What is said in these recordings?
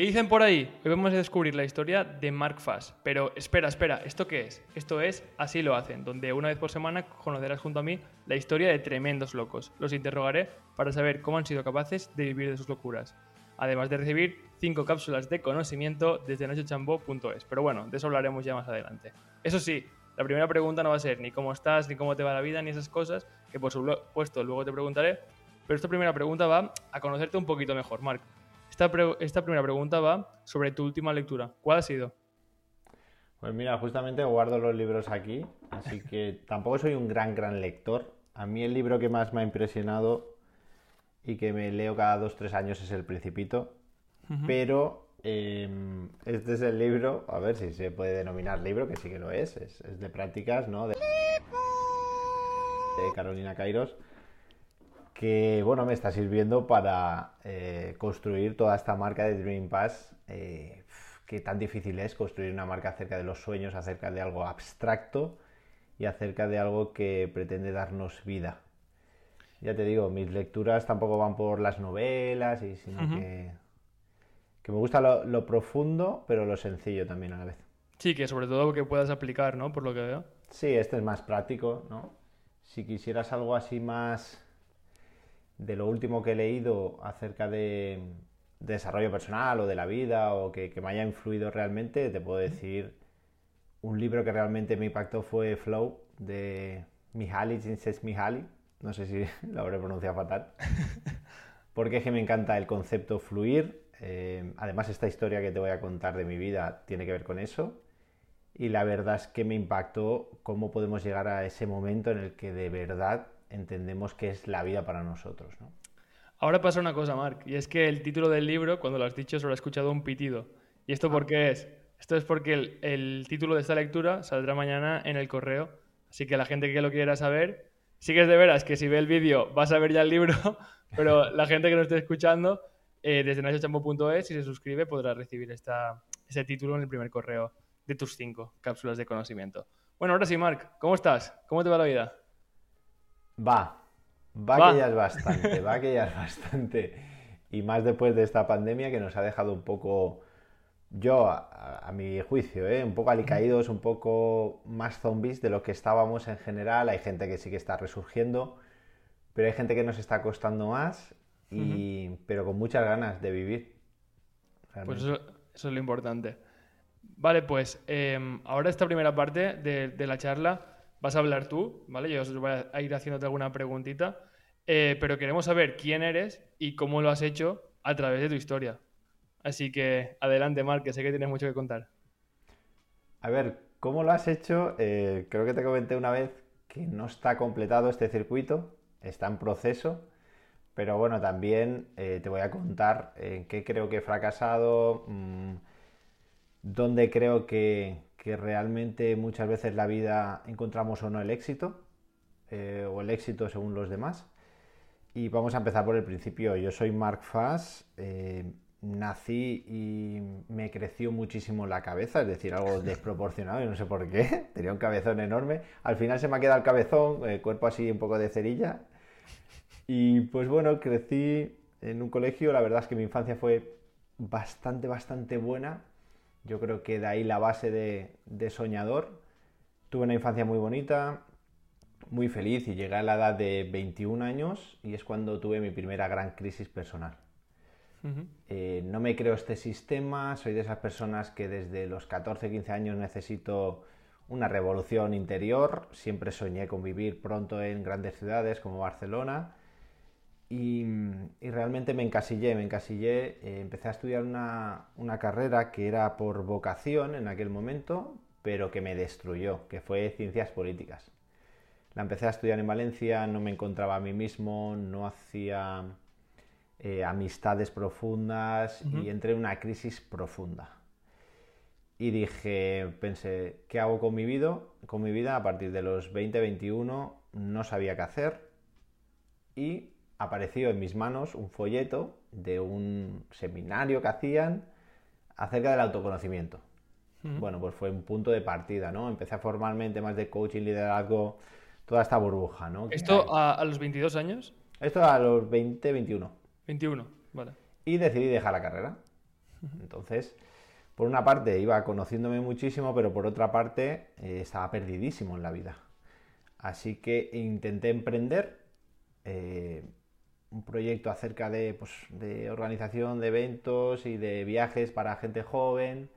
¿Qué dicen por ahí? Hoy vamos a descubrir la historia de Mark Fass. Pero espera, espera, ¿esto qué es? Esto es Así lo hacen, donde una vez por semana conocerás junto a mí la historia de tremendos locos. Los interrogaré para saber cómo han sido capaces de vivir de sus locuras. Además de recibir 5 cápsulas de conocimiento desde nochechambo.es. Pero bueno, de eso hablaremos ya más adelante. Eso sí, la primera pregunta no va a ser ni cómo estás, ni cómo te va la vida, ni esas cosas, que por supuesto luego te preguntaré. Pero esta primera pregunta va a conocerte un poquito mejor, Mark. Esta, primera pregunta va sobre tu última lectura. ¿Cuál ha sido? Pues mira, justamente guardo los libros aquí, así que tampoco soy un gran, gran lector. A mí el libro que más me ha impresionado y que me leo cada dos, tres años es El Principito, pero em, este es el libro, a ver si se puede denominar libro, que sí que lo es, es, de prácticas, ¿no? De, de Carolina Kairos que bueno, me está sirviendo para eh, construir toda esta marca de Dream Pass, eh, que tan difícil es construir una marca acerca de los sueños, acerca de algo abstracto y acerca de algo que pretende darnos vida. Ya te digo, mis lecturas tampoco van por las novelas, y, sino que, que, me gusta lo, lo, profundo, pero lo sencillo también a la vez. Sí, que sobre todo que puedas aplicar, ¿no? Por lo que veo. Sí, este es más práctico, ¿no? Si quisieras algo así más de lo último que he leído acerca de, desarrollo personal o de la vida o que, me haya influido realmente, te puedo decir un libro que realmente me impactó fue Flow de Mihaly Csikszentmihalyi. No sé si lo habré pronunciado fatal. Porque es que me encanta el concepto fluir. Eh, además, esta historia que te voy a contar de mi vida tiene que ver con eso. Y la verdad es que me impactó cómo podemos llegar a ese momento en el que de verdad entendemos que es la vida para nosotros. ¿no? Ahora pasa una cosa, Marc, y es que el título del libro, cuando lo has dicho, solo he escuchado un pitido. ¿Y esto por qué es? Esto es porque el, título de esta lectura saldrá mañana en el correo, así que la gente que lo quiera saber, sí que es de veras que si ve el vídeo vas a ver ya el libro, pero la gente que nos esté escuchando, eh, desde nachochampo.es, si se suscribe, podrá recibir esta, ese título en el primer correo de tus cinco cápsulas de conocimiento. Bueno, ahora sí, Marc, ¿cómo estás? ¿Cómo te va la vida? Va, va, que ya es bastante, va que ya es bastante. Y más después de esta pandemia que nos ha dejado un poco, yo a, mi juicio, ¿eh? un poco alicaídos, un poco más zombies de lo que estábamos en general. Hay gente que sí que está resurgiendo, pero hay gente que nos está costando más, y, pero con muchas ganas de vivir. Pues eso, es lo importante. Vale, pues em, ahora esta primera parte de la charla vas a hablar tú, ¿vale? Yo os voy a ir haciéndote alguna preguntita, eh, pero queremos saber quién eres y cómo lo has hecho a través de tu historia. Así que adelante, Marc, que sé que tienes mucho que contar. A ver, ¿cómo lo has hecho? Eh, creo que te comenté una vez que no está completado este circuito, está en proceso, pero bueno, también eh, te voy a contar en qué creo que he fracasado, mm, dónde creo que, que realmente muchas veces la vida encontramos o no el éxito, eh, o el éxito según los demás. Y vamos a empezar por el principio. Yo soy Mark Fass, eh, nací y me creció muchísimo la cabeza, es decir, algo desproporcionado, y no sé por qué, tenía un cabezón enorme. Al final se me ha quedado el cabezón, el cuerpo así un poco de cerilla. Y pues bueno, crecí en un colegio, la verdad es que mi infancia fue bastante, bastante buena yo creo que de ahí la base de, soñador. Tuve una infancia muy bonita, muy feliz y llegué a la edad de 21 años y es cuando tuve mi primera gran crisis personal. Eh, no me creo este sistema, soy de esas personas que desde los 14, 15 años necesito una revolución interior, siempre soñé con vivir pronto en grandes ciudades como Barcelona y, realmente me encasillé, me encasillé, eh, empecé a estudiar una, carrera que era por vocación en aquel momento, pero que me destruyó, que fue ciencias políticas. La empecé a estudiar en Valencia, no me encontraba a mí mismo, no hacía eh, amistades profundas y entré en una crisis profunda. Y dije, pensé, ¿qué hago con mi vida? Con mi vida a partir de los 20, 21 no sabía qué hacer y apareció en mis manos un folleto de un seminario que hacían acerca del autoconocimiento. Bueno, pues fue un punto de partida, ¿no? Empecé a formalmente más de coaching, liderazgo, toda esta burbuja, ¿no? ¿Esto a, los 22 años? Esto a los 20, 21. 21, vale. Y decidí dejar la carrera. Entonces, por una parte iba conociéndome muchísimo, pero por otra parte eh, estaba perdidísimo en la vida. Así que intenté emprender eh, un proyecto acerca de, pues, de, organización de eventos y de viajes para gente joven.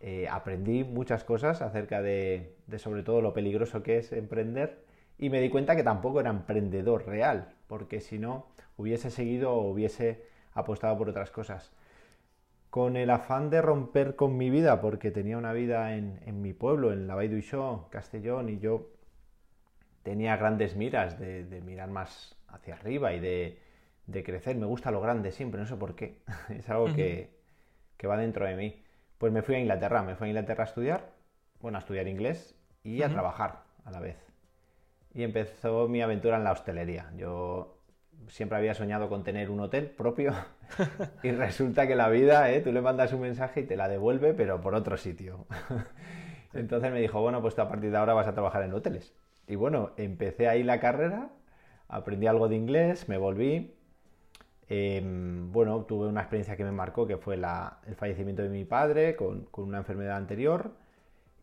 Eh, aprendí muchas cosas acerca de, de sobre todo lo peligroso que es emprender y me di cuenta que tampoco era emprendedor real, porque si no hubiese seguido o hubiese apostado por otras cosas. Con el afán de romper con mi vida, porque tenía una vida en, mi pueblo, en la d'Uixó, Castellón, y yo tenía grandes miras de mirar más hacia arriba y de, de, crecer. Me gusta lo grande siempre, no sé por qué. es algo que, que va dentro de mí. Pues me fui a Inglaterra, me fui a Inglaterra a estudiar, bueno, a estudiar inglés y a trabajar a la vez. Y empezó mi aventura en la hostelería. Yo siempre había soñado con tener un hotel propio y resulta que la vida, ¿eh? tú le mandas un mensaje y te la devuelve, pero por otro sitio. Entonces me dijo, bueno, pues a partir de ahora vas a trabajar en hoteles. Y bueno, empecé ahí la carrera, aprendí algo de inglés, me volví. Eh, bueno, tuve una experiencia que me marcó, que fue el fallecimiento de mi padre con, una enfermedad anterior.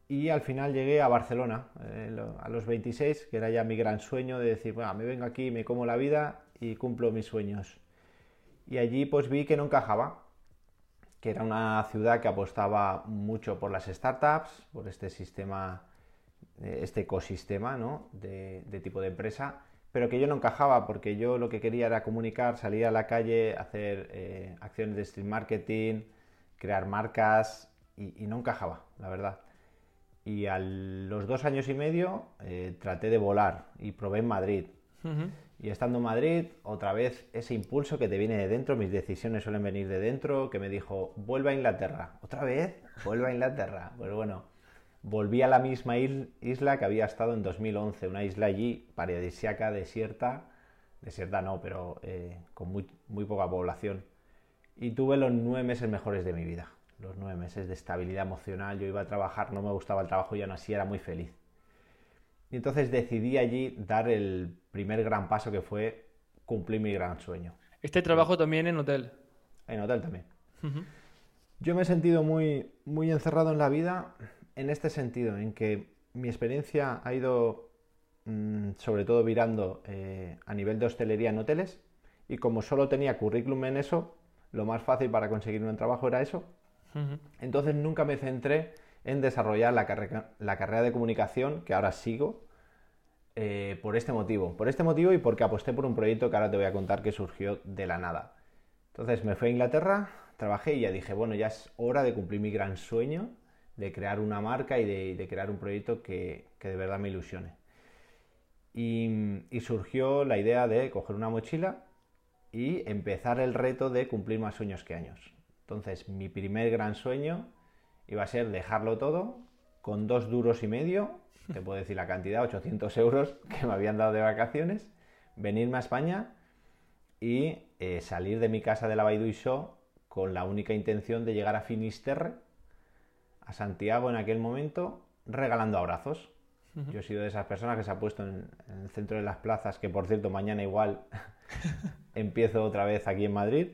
Y al final llegué a Barcelona, eh, a los 26, que era ya mi gran sueño de decir, bueno, me vengo aquí, me como la vida y cumplo mis sueños. Y allí pues vi que no encajaba, que era una ciudad que apostaba mucho por las startups, por este sistema, eh, este ecosistema ¿no? de, tipo de empresa, pero que yo no encajaba porque yo lo que quería era comunicar, salir a la calle, hacer eh, acciones de street marketing, crear marcas y, y, no encajaba, la verdad. Y a los dos años y medio eh, traté de volar y probé en Madrid. Uh -huh. Y estando en Madrid, otra vez ese impulso que te viene de dentro, mis decisiones suelen venir de dentro, que me dijo, vuelva a Inglaterra. ¿Otra vez? Vuelva a Inglaterra. Pues bueno, volví a la misma isla que había estado en 2011, una isla allí paradisiaca, desierta, desierta no, pero eh, con muy, muy poca población. Y tuve los nueve meses mejores de mi vida, los nueve meses de estabilidad emocional. Yo iba a trabajar, no me gustaba el trabajo y aún así era muy feliz. Y entonces decidí allí dar el primer gran paso que fue cumplir mi gran sueño. ¿Este trabajo también en hotel? En hotel también. Uh -huh. Yo me he sentido muy, muy encerrado en la vida en este sentido, en que mi experiencia ha ido mmm, sobre todo virando eh, a nivel de hostelería en hoteles y como solo tenía currículum en eso, lo más fácil para conseguir un trabajo era eso. Uh -huh. Entonces nunca me centré en desarrollar la, carre la carrera de comunicación que ahora sigo eh, por este motivo. Por este motivo y porque aposté por un proyecto que ahora te voy a contar que surgió de la nada. Entonces me fui a Inglaterra, trabajé y ya dije, bueno, ya es hora de cumplir mi gran sueño de crear una marca y de, crear un proyecto que, que, de verdad me ilusione. Y, y surgió la idea de coger una mochila y empezar el reto de cumplir más sueños que años. Entonces mi primer gran sueño iba a ser dejarlo todo con dos duros y medio, te puedo decir la cantidad, 800 euros que me habían dado de vacaciones, venirme a España y eh, salir de mi casa de la Show con la única intención de llegar a Finisterre, a Santiago en aquel momento, regalando abrazos. Uh -huh. Yo he sido de esas personas que se ha puesto en, en el centro de las plazas, que por cierto mañana igual empiezo otra vez aquí en Madrid.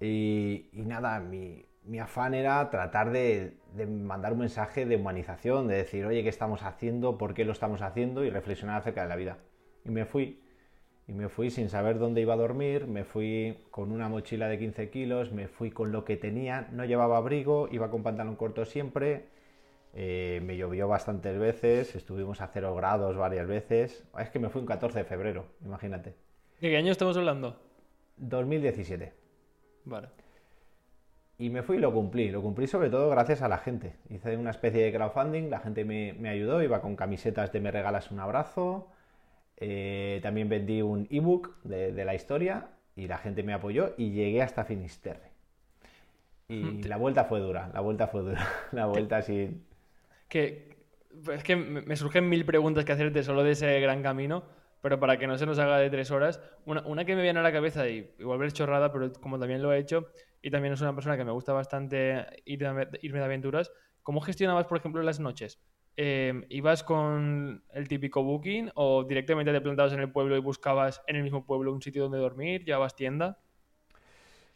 Y, y nada, mi, mi afán era tratar de, de, mandar un mensaje de humanización, de decir, oye, ¿qué estamos haciendo? ¿Por qué lo estamos haciendo? Y reflexionar acerca de la vida. Y me fui. Y me fui sin saber dónde iba a dormir, me fui con una mochila de 15 kilos, me fui con lo que tenía, no llevaba abrigo, iba con pantalón corto siempre, eh, me llovió bastantes veces, estuvimos a cero grados varias veces. Es que me fui un 14 de febrero, imagínate. ¿De qué año estamos hablando? 2017. Vale. Y me fui y lo cumplí. Lo cumplí sobre todo gracias a la gente. Hice una especie de crowdfunding, la gente me, me ayudó, iba con camisetas de me regalas un abrazo. Eh, también vendí un ebook de, de, la historia y la gente me apoyó y llegué hasta Finisterre. Y la vuelta fue dura, la vuelta fue dura. La vuelta sí. Que, es que me surgen mil preguntas que hacerte solo de ese gran camino, pero para que no se nos haga de tres horas, una, una que me viene a la cabeza y igual ver chorrada, pero como también lo he hecho, y también es una persona que me gusta bastante ir de, irme de aventuras. ¿Cómo gestionabas, por ejemplo, las noches? Eh, ¿Ibas con el típico booking o directamente te plantabas en el pueblo y buscabas en el mismo pueblo un sitio donde dormir? ¿Llevabas tienda?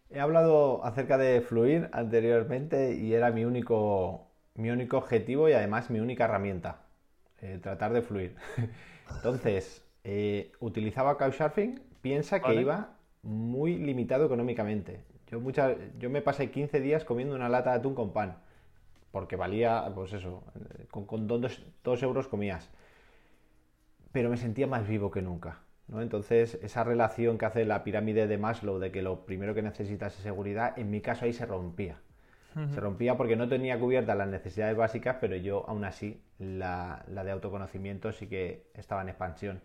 He hablado acerca de fluir anteriormente y era mi único, mi único objetivo y además mi única herramienta, eh, tratar de fluir. Entonces, eh, utilizaba Couchsurfing, piensa que iba muy limitado económicamente. Yo, yo me pasé 15 días comiendo una lata de atún con pan, porque valía, pues eso, con, con dos, dos euros comías. Pero me sentía más vivo que nunca. ¿no? Entonces, esa relación que hace la pirámide de Maslow de que lo primero que necesitas es seguridad, en mi caso ahí se rompía. Se rompía porque no tenía cubiertas las necesidades básicas, pero yo aún así la, la, de autoconocimiento sí que estaba en expansión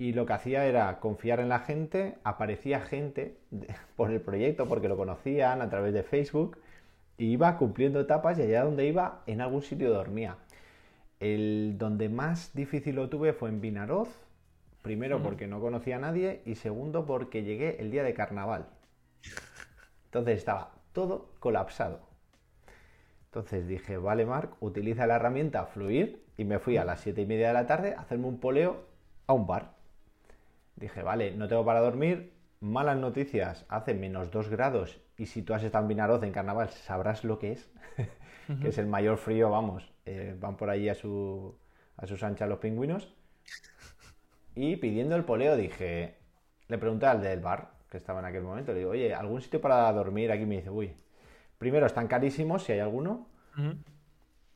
y lo que hacía era confiar en la gente, aparecía gente por el proyecto porque lo conocían a través de Facebook y iba cumpliendo etapas y allá donde iba en algún sitio dormía. El donde más difícil lo tuve fue en Vinaroz, primero porque no conocía a nadie y segundo porque llegué el día de carnaval. Entonces estaba todo colapsado. Entonces dije, vale Marc, utiliza la herramienta Fluir y me fui a las 7 y media de la tarde a hacerme un poleo a un bar. Dije, vale, no tengo para dormir, malas noticias, hace menos 2 grados y si tú has estado en Vinaroz en carnaval sabrás lo que es, que es el mayor frío, vamos, eh, van por allí a, su, a sus anchas los pingüinos. Y pidiendo el poleo dije, le pregunté al del bar, que estaba en aquel momento, le digo, oye, ¿algún sitio para dormir? Aquí me dice, uy, primero están carísimos, si hay alguno.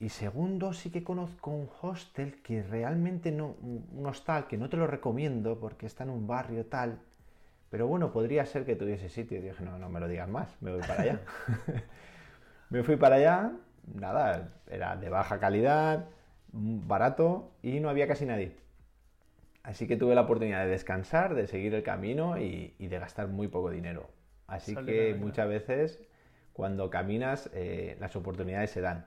Y segundo, sí que conozco un hostel que realmente no, un hostal que no te lo recomiendo porque está en un barrio tal. Pero bueno, podría ser que tuviese sitio. Y dije, no, no me lo digas más, me voy para allá. me fui para allá, nada, era de baja calidad, barato y no había casi nadie. Así que tuve la oportunidad de descansar, de seguir el camino y, de gastar muy poco dinero. Así que muchas veces cuando caminas eh, las oportunidades se dan.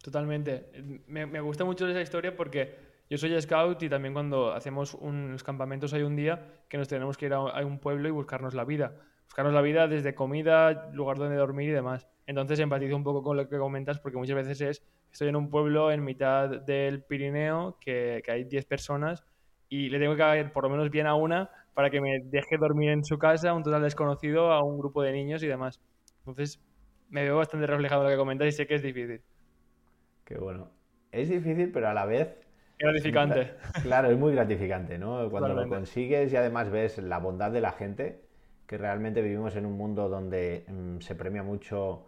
Totalmente. Me, me, gusta mucho esa historia porque yo soy scout y también cuando hacemos unos campamentos hay un día que nos tenemos que ir a, un pueblo y buscarnos la vida. Buscarnos la vida desde comida, lugar donde dormir y demás. Entonces empatizo un poco con lo que comentas porque muchas veces es, estoy en un pueblo en mitad del Pirineo que, hay 10 personas y le tengo que caer por lo menos bien a una para que me deje dormir en su casa, un total desconocido, a un grupo de niños y demás. Entonces me veo bastante reflejado en lo que comentas y sé que es difícil. Qué bueno. Es difícil, pero a la vez... Gratificante. Claro, es muy gratificante, ¿no? Cuando lo consigues y además ves la bondad de la gente, que realmente vivimos en un mundo donde mm, se premia mucho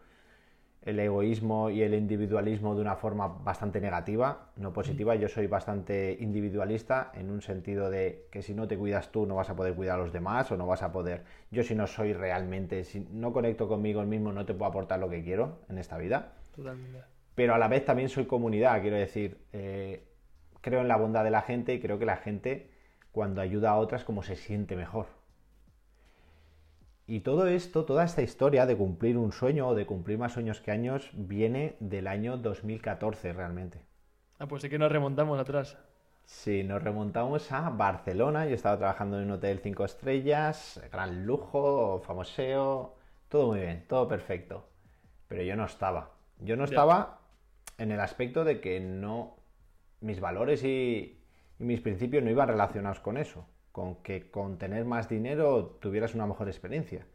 el egoísmo y el individualismo de una forma bastante negativa, no positiva. Yo soy bastante individualista en un sentido de que si no te cuidas tú no vas a poder cuidar a los demás o no vas a poder... Yo si no soy realmente, si no conecto conmigo mismo no te puedo aportar lo que quiero en esta vida. Totalmente pero a la vez también soy comunidad, quiero decir, eh, creo en la bondad de la gente y creo que la gente cuando ayuda a otras como se siente mejor. Y todo esto, toda esta historia de cumplir un sueño o de cumplir más sueños que años viene del año 2014 realmente. Ah, pues sí que nos remontamos atrás. Sí, nos remontamos a Barcelona. Yo estaba trabajando en un hotel 5 estrellas, gran lujo, famoseo, todo muy bien, todo perfecto. Pero yo no estaba. Yo no estaba en el aspecto de que no mis valores y, mis principios no iban relacionados con eso, con que con tener más dinero tuvieras una mejor experiencia.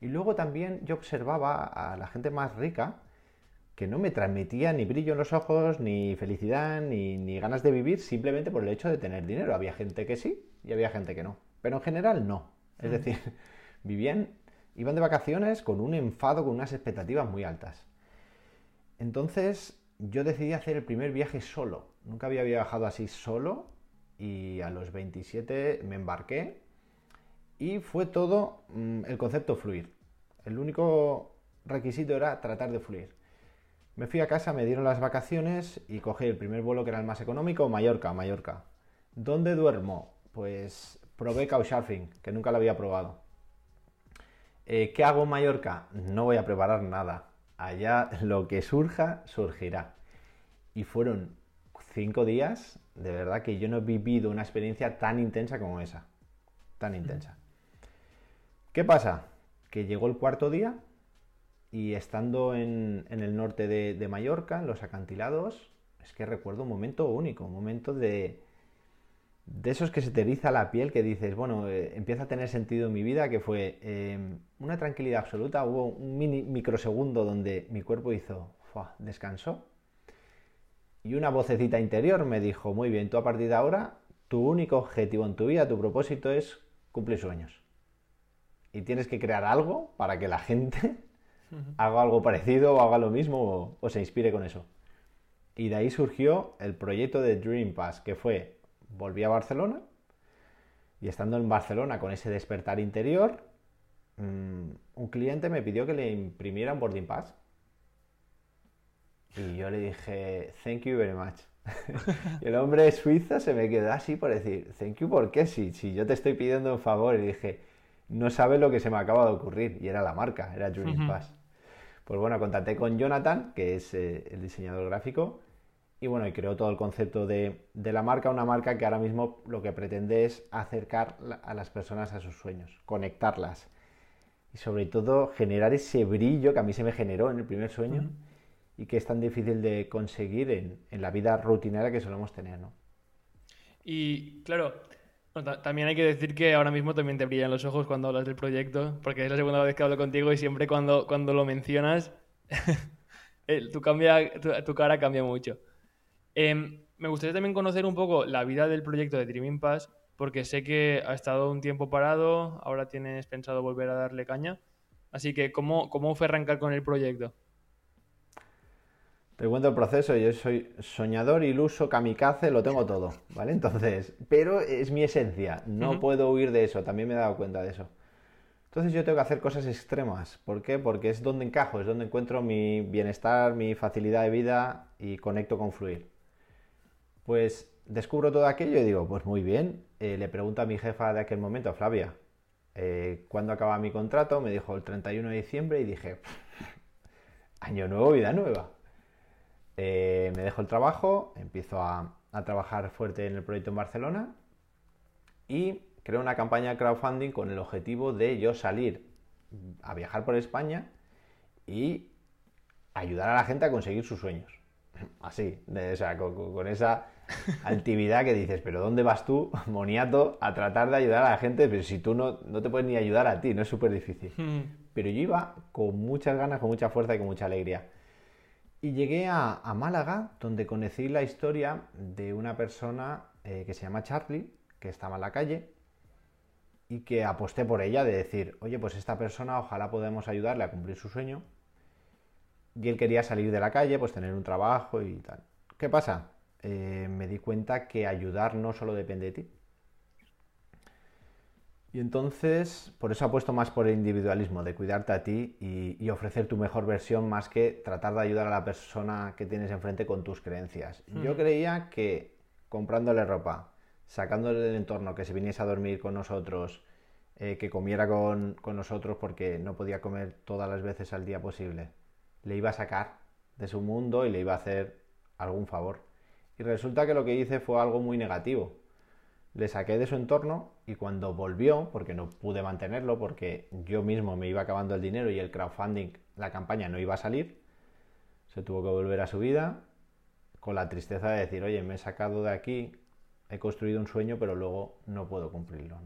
Y luego también yo observaba a la gente más rica que no me transmitía ni brillo en los ojos, ni felicidad, ni, ganas de vivir simplemente por el hecho de tener dinero. Había gente que sí y había gente que no. Pero en general no. Es decir, vivían, iban de vacaciones con un enfado, con unas expectativas muy altas. Entonces yo decidí hacer el primer viaje solo. Nunca había viajado así solo y a los 27 me embarqué y fue todo mm, el concepto fluir. El único requisito era tratar de fluir. Me fui a casa, me dieron las vacaciones y cogí el primer vuelo que era el más económico, Mallorca, Mallorca. ¿Dónde duermo? Pues probé Couchsurfing, que nunca lo había probado. Eh, ¿Qué hago en Mallorca? No voy a preparar nada allá lo que surja, surgirá. Y fueron cinco días, de verdad que yo no he vivido una experiencia tan intensa como esa. Tan intensa. ¿Qué pasa? Que llegó el cuarto día y estando en, el norte de, de, Mallorca, en los acantilados, es que recuerdo un momento único, un momento de, de esos que se te eriza la piel, que dices, bueno, eh, empieza a tener sentido en mi vida, que fue em, una tranquilidad absoluta. Hubo un mini microsegundo donde mi cuerpo hizo, descansó. Y una vocecita interior me dijo, muy bien, tú a partir de ahora, tu único objetivo en tu vida, tu propósito es cumplir sueños. Y tienes que crear algo para que la gente haga algo parecido o haga lo mismo o, o se inspire con eso. Y de ahí surgió el proyecto de Dream Pass, que fue volví a Barcelona y estando en Barcelona con ese despertar interior, mm, un cliente me pidió que le imprimiera un boarding pass. Y yo le dije, thank you very much. y el hombre suizo se me quedó así por decir, thank you, ¿por qué? Si, si yo te estoy pidiendo un favor. Y dije, no sabe lo que se me acaba de ocurrir. Y era la marca, era Dream Pass. Pues bueno, contacté con Jonathan, que es eh, el diseñador gráfico, y bueno, y creó todo el concepto de, la marca, una marca que ahora mismo lo que pretende es acercar a las personas a sus sueños, conectarlas. Y sobre todo generar ese brillo que a mí se me generó en el primer sueño y que es tan difícil de conseguir en, la vida rutinaria que solemos tener, ¿no? Y claro, también hay que decir que ahora mismo también te brillan los ojos cuando hablas del proyecto, porque es la segunda vez que hablo contigo y siempre cuando, cuando lo mencionas, tu, cambia, tu cara cambia mucho. Em, me gustaría también conocer un poco la vida del proyecto de Dreaming Pass, porque sé que ha estado un tiempo parado, ahora tienes pensado volver a darle caña. Así que, ¿cómo, cómo fue arrancar con el proyecto? Te cuento el proceso, yo soy soñador, iluso, kamikaze, lo tengo todo, ¿vale? Entonces, pero es mi esencia, no puedo huir de eso, también me he dado cuenta de eso. Entonces yo tengo que hacer cosas extremas, ¿por qué? Porque es donde encajo, es donde encuentro mi bienestar, mi facilidad de vida y conecto con fluir. Pues descubro todo aquello y digo, pues muy bien. Eh, le pregunto a mi jefa de aquel momento, Flavia, eh, ¿cuándo acaba mi contrato? Me dijo el 31 de diciembre y dije, año nuevo, vida nueva. Eh, me dejo el trabajo, empiezo a, a, trabajar fuerte en el proyecto en Barcelona y creo una campaña de crowdfunding con el objetivo de yo salir a viajar por España y ayudar a la gente a conseguir sus sueños. Así, o sea, con, esa actividad que dices, pero ¿dónde vas tú, moniato, a tratar de ayudar a la gente? Pero si tú no, no te puedes ni ayudar a ti, no es súper difícil. Hmm. Pero yo iba con muchas ganas, con mucha fuerza y con mucha alegría. Y llegué a, Málaga, donde conocí la historia de una persona eh, que se llama Charlie, que estaba en la calle, y que aposté por ella de decir, oye, pues esta persona ojalá podamos ayudarle a cumplir su sueño y él quería salir de la calle, pues tener un trabajo y tal. ¿Qué pasa? Eh, me di cuenta que ayudar no solo depende de ti. Y entonces, por eso apuesto más por el individualismo, de cuidarte a ti y, ofrecer tu mejor versión más que tratar de ayudar a la persona que tienes enfrente con tus creencias. Yo creía que comprándole ropa, sacándole del entorno, que se viniese a dormir con nosotros, eh, que comiera con, con nosotros porque no podía comer todas las veces al día posible, le iba a sacar de su mundo y le iba a hacer algún favor. Y resulta que lo que hice fue algo muy negativo. Le saqué de su entorno y cuando volvió, porque no pude mantenerlo, porque yo mismo me iba acabando el dinero y el crowdfunding, la campaña no iba a salir, se tuvo que volver a su vida con la tristeza de decir, oye, me he sacado de aquí, he construido un sueño, pero luego no puedo cumplirlo.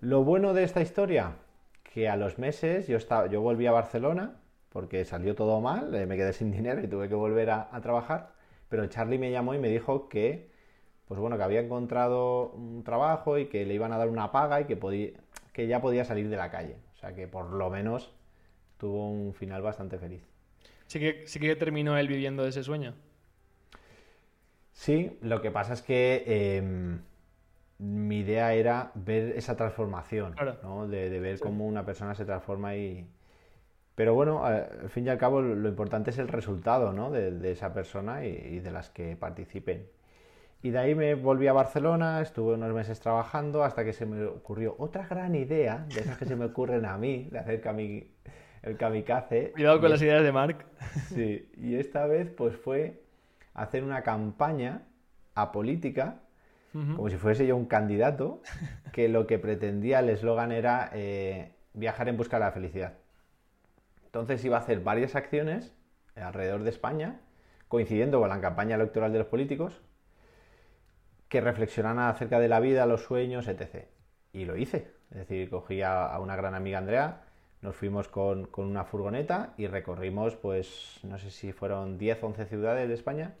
Lo bueno de esta historia, que a los meses yo, estaba, yo volví a Barcelona, porque salió todo mal, eh, me quedé sin dinero y tuve que volver a, trabajar, pero Charlie me llamó y me dijo que, pues bueno, que había encontrado un trabajo y que le iban a dar una paga y que, podía, que ya podía salir de la calle. O sea que por lo menos tuvo un final bastante feliz. Sí que, sí que terminó él viviendo ese sueño. Sí, lo que pasa es que em, mi idea era ver esa transformación, ¿no? de, ver cómo una persona se transforma y, pero bueno, al fin y al cabo lo importante es el resultado ¿no? de, esa persona y, de las que participen. Y de ahí me volví a Barcelona, estuve unos meses trabajando hasta que se me ocurrió otra gran idea, de esas que se me ocurren a mí, de hacer el kamikaze. Cuidado con las ideas de Mark. Sí, y esta vez pues fue hacer una campaña apolítica, como si fuese yo un candidato, que lo que pretendía el eslogan era eh, viajar en busca de la felicidad. Entonces iba a hacer varias acciones alrededor de España, coincidiendo con la campaña electoral de los políticos, que reflexionaran acerca de la vida, los sueños, etc. Y lo hice. Es decir, cogí a, una gran amiga Andrea, nos fuimos con, una furgoneta y recorrimos, pues, no sé si fueron 10, 11 ciudades de España,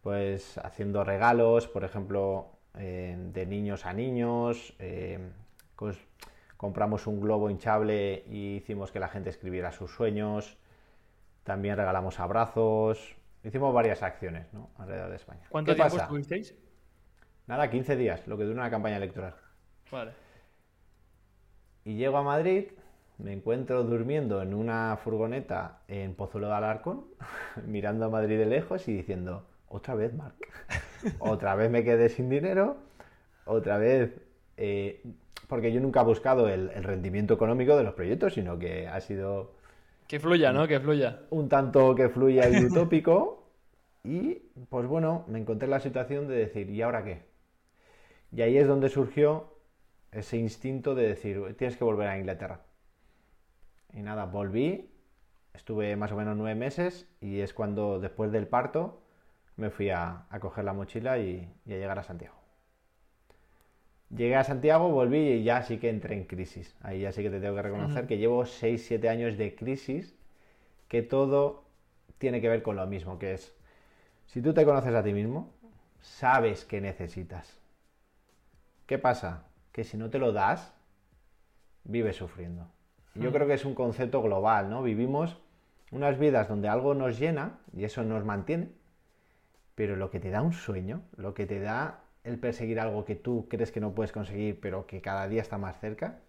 pues haciendo regalos, por ejemplo, eh, de niños a niños, eh, compramos un globo hinchable y hicimos que la gente escribiera sus sueños, también regalamos abrazos, hicimos varias acciones ¿no? alrededor de España. ¿Cuánto tiempo estuvisteis? Nada, 15 días, lo que dura una campaña electoral. Vale. Y llego a Madrid, me encuentro durmiendo en una furgoneta en Pozuelo de Alarcón, mirando a Madrid de lejos y diciendo, otra vez, Marc, otra vez me quedé sin dinero, otra vez eh, porque yo nunca he buscado el, rendimiento económico de los proyectos, sino que ha sido... Que fluya, ¿no? Que fluya. Un tanto que fluya y utópico. y pues bueno, me encontré en la situación de decir, ¿y ahora qué? Y ahí es donde surgió ese instinto de decir, tienes que volver a Inglaterra. Y nada, volví, estuve más o menos nueve meses y es cuando después del parto me fui a, coger la mochila y a llegar a Santiago. Llegué a Santiago, volví y ya sí que entré en crisis. Ahí ya sí que te tengo que reconocer que llevo 6-7 años de crisis, que todo tiene que ver con lo mismo, que es, si tú te conoces a ti mismo, sabes qué necesitas. ¿Qué pasa? Que si no te lo das, vives sufriendo. Yo creo que es un concepto global, ¿no? Vivimos unas vidas donde algo nos llena y eso nos mantiene, pero lo que te da un sueño, lo que te da el perseguir algo que tú crees que no puedes conseguir, pero que cada día está más cerca,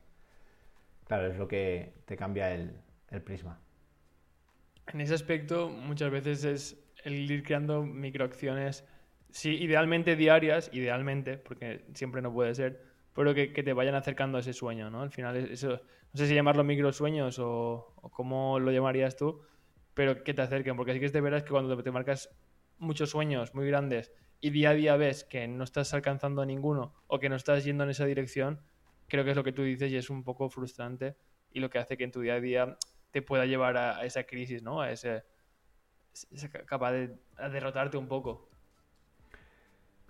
claro, es lo que te cambia el, prisma. En ese aspecto, muchas veces es el ir creando microacciones, sí, idealmente diarias, idealmente, porque siempre no puede ser, pero que, te vayan acercando a ese sueño, ¿no? Al final, eso, no sé si llamarlo microsueños o, o cómo lo llamarías tú, pero que te acerquen, porque sí que es de veras que cuando te marcas muchos sueños muy grandes y día a día ves que no estás alcanzando ninguno o que no estás yendo en esa dirección, creo que es lo que tú dices y es un poco frustrante y lo que hace que en tu día a día te pueda llevar a, esa crisis, ¿no? A ese, capaz de derrotarte un poco.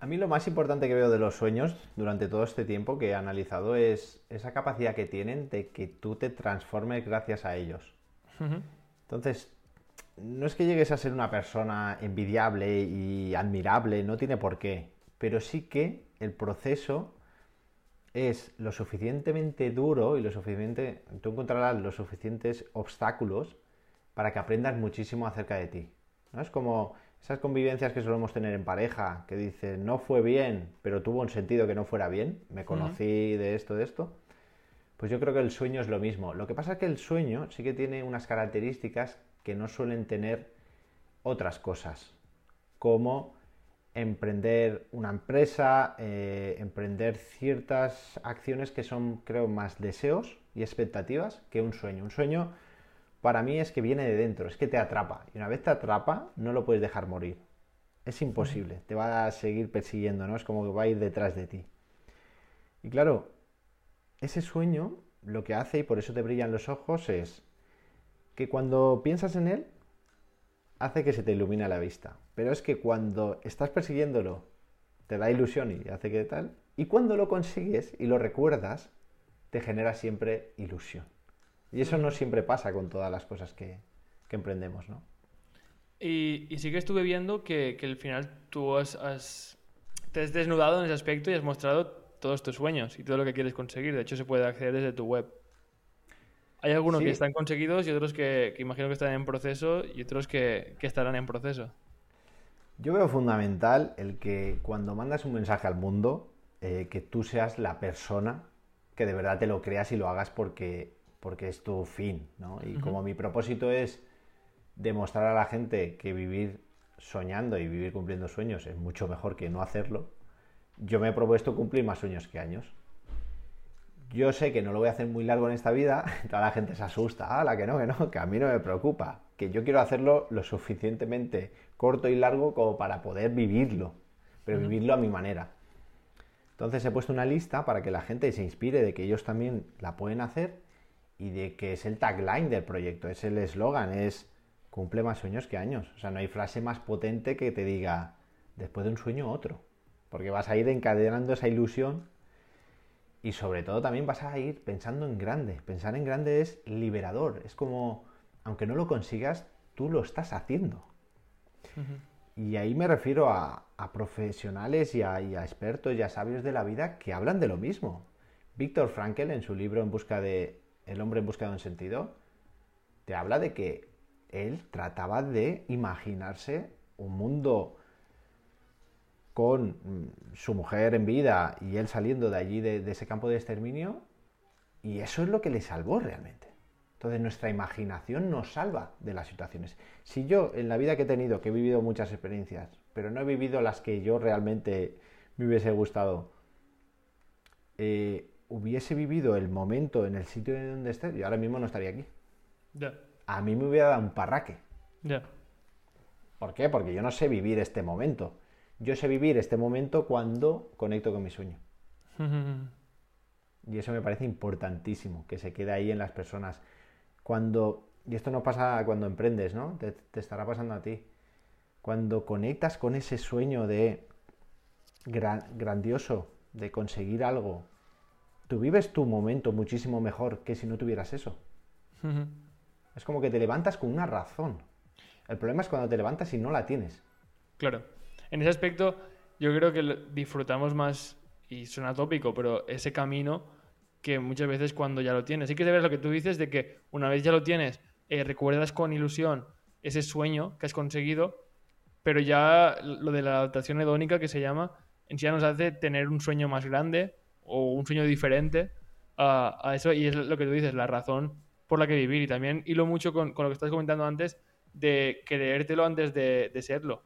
A mí lo más importante que veo de los sueños durante todo este tiempo que he analizado es esa capacidad que tienen de que tú te transformes gracias a ellos. Entonces, no es que llegues a ser una persona envidiable y admirable, no tiene por qué, pero sí que el proceso es lo suficientemente duro y lo suficiente, tú encontrarás los suficientes obstáculos para que aprendas muchísimo acerca de ti. ¿no? Es como esas convivencias que solemos tener en pareja, que dicen, no fue bien, pero tuvo un sentido que no fuera bien, me conocí de esto, de esto. Pues yo creo que el sueño es lo mismo. Lo que pasa es que el sueño sí que tiene unas características que no suelen tener otras cosas, como emprender una empresa, eh, emprender ciertas acciones que son, creo, más deseos y expectativas que un sueño. Un sueño para mí es que viene de dentro, es que te atrapa. Y una vez te atrapa, no lo puedes dejar morir. Es imposible, te va a seguir persiguiendo, ¿no? Es como que va a ir detrás de ti. Y claro, ese sueño lo que hace, y por eso te brillan los ojos, es que cuando piensas en él, hace que se te ilumine la vista. Pero es que cuando estás persiguiéndolo, te da ilusión y hace que tal. Y cuando lo consigues y lo recuerdas, te genera siempre ilusión. Y eso no siempre pasa con todas las cosas que, emprendemos, ¿no? Y, sí que estuve viendo que, al final tú has, te has desnudado en ese aspecto y has mostrado todos tus sueños y todo lo que quieres conseguir. De hecho, se puede acceder desde tu web. Hay algunos que están conseguidos y otros que, imagino que están en proceso y otros que, estarán en proceso. Yo veo fundamental el que cuando mandas un mensaje al mundo, eh, que tú seas la persona que de verdad te lo creas y lo hagas porque, porque es tu fin. ¿no? Y como mi propósito es demostrar a la gente que vivir soñando y vivir cumpliendo sueños es mucho mejor que no hacerlo, yo me he propuesto cumplir más sueños que años yo sé que no lo voy a hacer muy largo en esta vida, toda la gente se asusta, ah, la que no, que no, que a mí no me preocupa, que yo quiero hacerlo lo suficientemente corto y largo como para poder vivirlo, pero vivirlo a mi manera. Entonces he puesto una lista para que la gente se inspire de que ellos también la pueden hacer y de que es el tagline del proyecto, es el eslogan, es cumple más sueños que años. O sea, no hay frase más potente que te diga después de un sueño otro. porque vas a ir encadenando esa ilusión y sobre todo también vas a ir pensando en grande. Pensar en grande es liberador, es como, aunque no lo consigas, tú lo estás haciendo. Y ahí me refiero a, profesionales y a, y a, expertos y a sabios de la vida que hablan de lo mismo. Víctor Frankel, en su libro En busca de El hombre en busca de un sentido, te habla de que él trataba de imaginarse un mundo con mm, su mujer en vida y él saliendo de allí, de, ese campo de exterminio, y eso es lo que le salvó realmente. Entonces nuestra imaginación nos salva de las situaciones. Si yo en la vida que he tenido, que he vivido muchas experiencias, pero no he vivido las que yo realmente me hubiese gustado, eh, hubiese vivido el momento en el sitio en donde esté, yo ahora mismo no estaría aquí. A mí me hubiera dado un parraque. ¿Por qué? Porque yo no sé vivir este momento. Yo sé vivir este momento cuando conecto con mi sueño. y eso me parece importantísimo, que se quede ahí en las personas. Cuando, y esto no pasa cuando emprendes, ¿no? Te, estará pasando a ti. Cuando conectas con ese sueño de grandioso, de conseguir algo, tú vives tu momento muchísimo mejor que si no tuvieras eso. Es como que te levantas con una razón. El problema es cuando te levantas y no la tienes. Claro. En ese aspecto, yo creo que disfrutamos más, y suena tópico, pero ese camino que muchas veces cuando ya lo tienes. Sí que debes lo que tú dices de que una vez ya lo tienes, eh, recuerdas con ilusión ese sueño que has conseguido, pero ya lo de la adaptación hedónica que se llama, en sí ya nos hace tener un sueño más grande o un sueño diferente a, eso, y es lo que tú dices, la razón por la que vivir. Y también hilo mucho con, lo que estás comentando antes de creértelo antes de, serlo.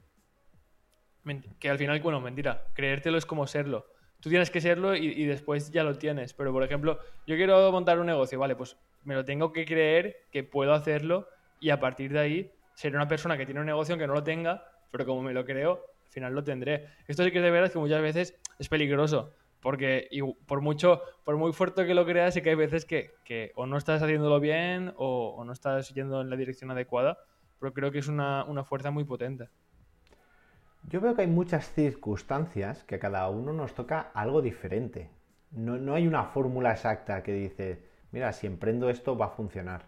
Que al final, bueno, mentira, creértelo es como serlo. Tú tienes que serlo y, después ya lo tienes. Pero, por ejemplo, yo quiero montar un negocio, vale, pues me lo tengo que creer que puedo hacerlo y a partir de ahí ser una persona que tiene un negocio aunque no lo tenga, pero como me lo creo, al final lo tendré. Esto sí que es de verdad que muchas veces es peligroso. Porque por mucho, por muy fuerte que lo creas, sí que hay veces que, o no estás haciéndolo bien o, no estás yendo en la dirección adecuada, pero creo que es una, fuerza muy potente. Yo veo que hay muchas circunstancias que a cada uno nos toca algo diferente. No, hay una fórmula exacta que dice, mira, si emprendo esto va a funcionar.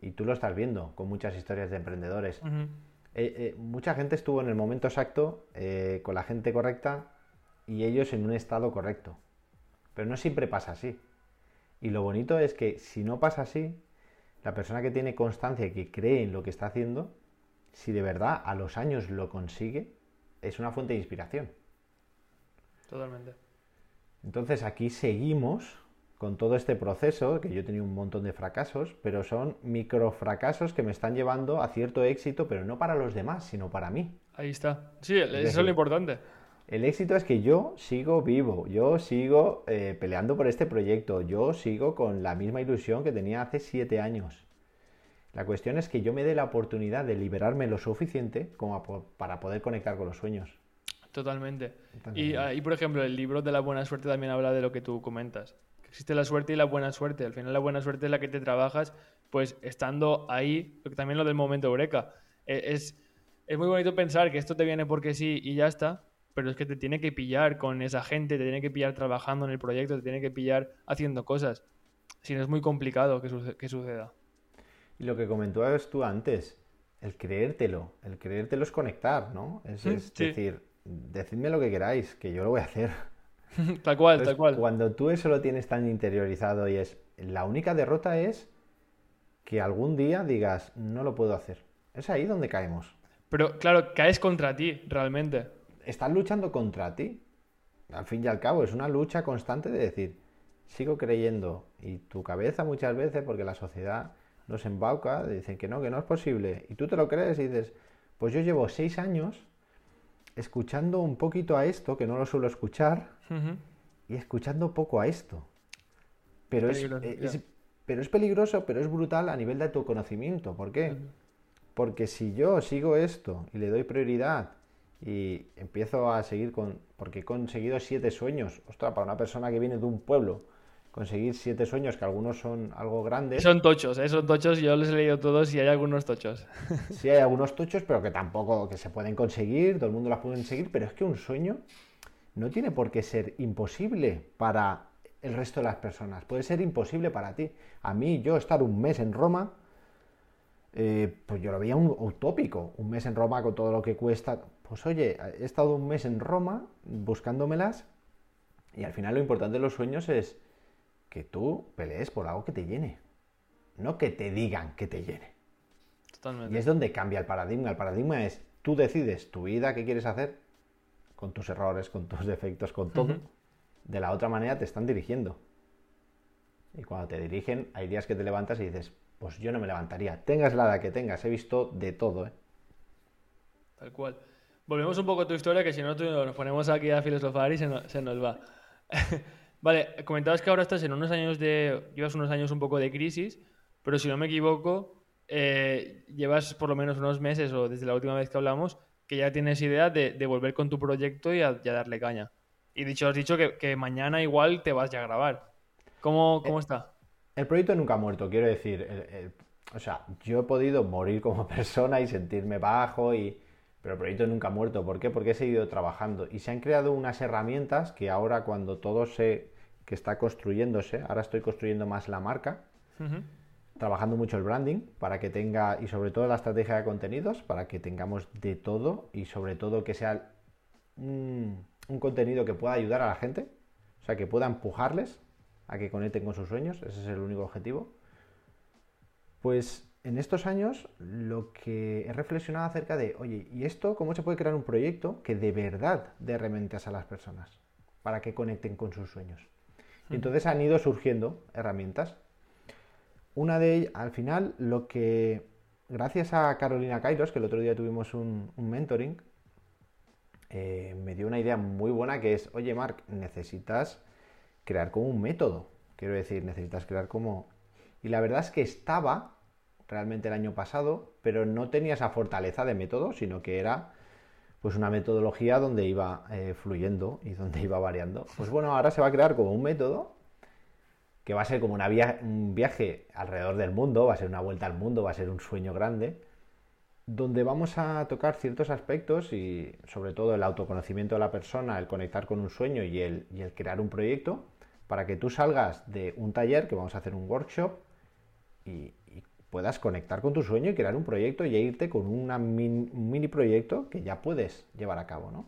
Y tú lo estás viendo con muchas historias de emprendedores. Eh, eh, mucha gente estuvo en el momento exacto, eh, con la gente correcta, y ellos en un estado correcto. Pero no siempre pasa así. Y lo bonito es que si no pasa así, la persona que tiene constancia y que cree en lo que está haciendo, si de verdad a los años lo consigue, es una fuente de inspiración. Totalmente. Entonces aquí seguimos con todo este proceso, que yo he tenido un montón de fracasos, pero son micro fracasos que me están llevando a cierto éxito, pero no para los demás, sino para mí. Ahí está. Sí, eso es lo importante. El éxito es que yo sigo vivo, yo sigo eh, peleando por este proyecto, yo sigo con la misma ilusión que tenía hace siete años. La cuestión es que yo me dé la oportunidad de liberarme lo suficiente como para poder conectar con los sueños. Totalmente. Y, ahí, por ejemplo, el libro de la buena suerte también habla de lo que tú comentas. existe la suerte y la buena suerte. Al final la buena suerte es la que te trabajas, pues estando ahí, también lo del momento eureka. E, es, es muy bonito pensar que esto te viene porque sí y ya está, pero es que te tiene que pillar con esa gente, te tiene que pillar trabajando en el proyecto, te tiene que pillar haciendo cosas. Si no es muy complicado que, suceda. Y lo que comentabas tú antes, el creértelo, el creértelo es conectar, ¿no? Es, decir, decidme lo que queráis, que yo lo voy a hacer. tal cual, tal cual. Cuando tú eso lo tienes tan interiorizado y es, la única derrota es que algún día digas, no lo puedo hacer. Es ahí donde caemos. Pero claro, caes contra ti, realmente estás luchando contra ti. Al fin y al cabo, es una lucha constante de decir, sigo creyendo. Y tu cabeza muchas veces, porque la sociedad nos embauca, dicen que no, que no es posible. Y tú te lo crees y dices, pues yo llevo seis años escuchando un poquito a esto, que no lo suelo escuchar, y escuchando poco a esto. Pero es, eh, pero es peligroso, pero es brutal a nivel de tu conocimiento. ¿Por qué? Porque si yo sigo esto y le doy prioridad y empiezo a seguir con, porque he conseguido siete sueños. Ostras, para una persona que viene de un pueblo, conseguir siete sueños, que algunos son algo grandes. Son tochos, ¿eh? son tochos, yo les he leído todos y hay algunos tochos. Sí, hay algunos tochos, pero que tampoco, que se pueden conseguir, todo el mundo las puede conseguir, pero es que un sueño, no tiene por qué ser imposible para el resto de las personas. Puede ser imposible para ti. A mí, yo estar un mes en Roma, eh, pues yo lo veía un utópico. Un mes en Roma con todo lo que cuesta. Pues oye, he estado un mes en Roma buscándomelas y al final lo importante de los sueños es que tú pelees por algo que te llene. No que te digan que te llene. Y es donde cambia el paradigma. El paradigma es tú decides tu vida, qué quieres hacer, con tus errores, con tus defectos, con todo. De la otra manera te están dirigiendo. Y cuando te dirigen, hay días que te levantas y dices, pues yo no me levantaría. Tengas la edad que tengas, he visto de todo, ¿eh? Tal cual. Volvemos un poco a tu historia, que si no nos ponemos aquí a filosofar y se nos, se nos va. vale, comentabas que ahora estás en unos años de. llevas unos años un poco de crisis, pero si no me equivoco, eh, llevas por lo menos unos meses o desde la última vez que hablamos que ya tienes idea de, volver con tu proyecto y a, darle caña. Y dicho, has dicho que, mañana igual te vas ya a grabar. ¿Cómo, cómo eh, está? El proyecto nunca ha muerto, quiero decir. o sea, yo he podido morir como persona y sentirme bajo, y, pero el proyecto nunca ha muerto. ¿Por qué? Porque he seguido trabajando. Y se han creado unas herramientas que ahora cuando todo se... que está construyéndose, ahora estoy construyendo más la marca trabajando mucho el branding para que tenga, y sobre todo la estrategia de contenidos, para que tengamos de todo y sobre todo que sea un, contenido que pueda ayudar a la gente, o sea, que pueda empujarles a que conecten con sus sueños, ese es el único objetivo. Pues en estos años lo que he reflexionado acerca de, oye, ¿y esto cómo se puede crear un proyecto que de verdad dé herramientas a las personas para que conecten con sus sueños? Y entonces han ido surgiendo herramientas una de ellas, al final, lo que, gracias a Carolina Kairos, que el otro día tuvimos un, mentoring, eh, me dio una idea muy buena que es, oye Marc, necesitas crear como un método. Quiero decir, necesitas crear como... Y la verdad es que estaba realmente el año pasado, pero no tenía esa fortaleza de método, sino que era pues una metodología donde iba eh, fluyendo y donde iba variando. Pues bueno, ahora se va a crear como un método que va a ser como un viaje alrededor del mundo, va a ser una vuelta al mundo, va a ser un sueño grande, donde vamos a tocar ciertos aspectos y sobre todo el autoconocimiento de la persona, el conectar con un sueño y el, crear un proyecto, para que tú salgas de un taller, que vamos a hacer un workshop, y, puedas conectar con tu sueño y crear un proyecto y irte con una un mini proyecto que ya puedes llevar a cabo, ¿no?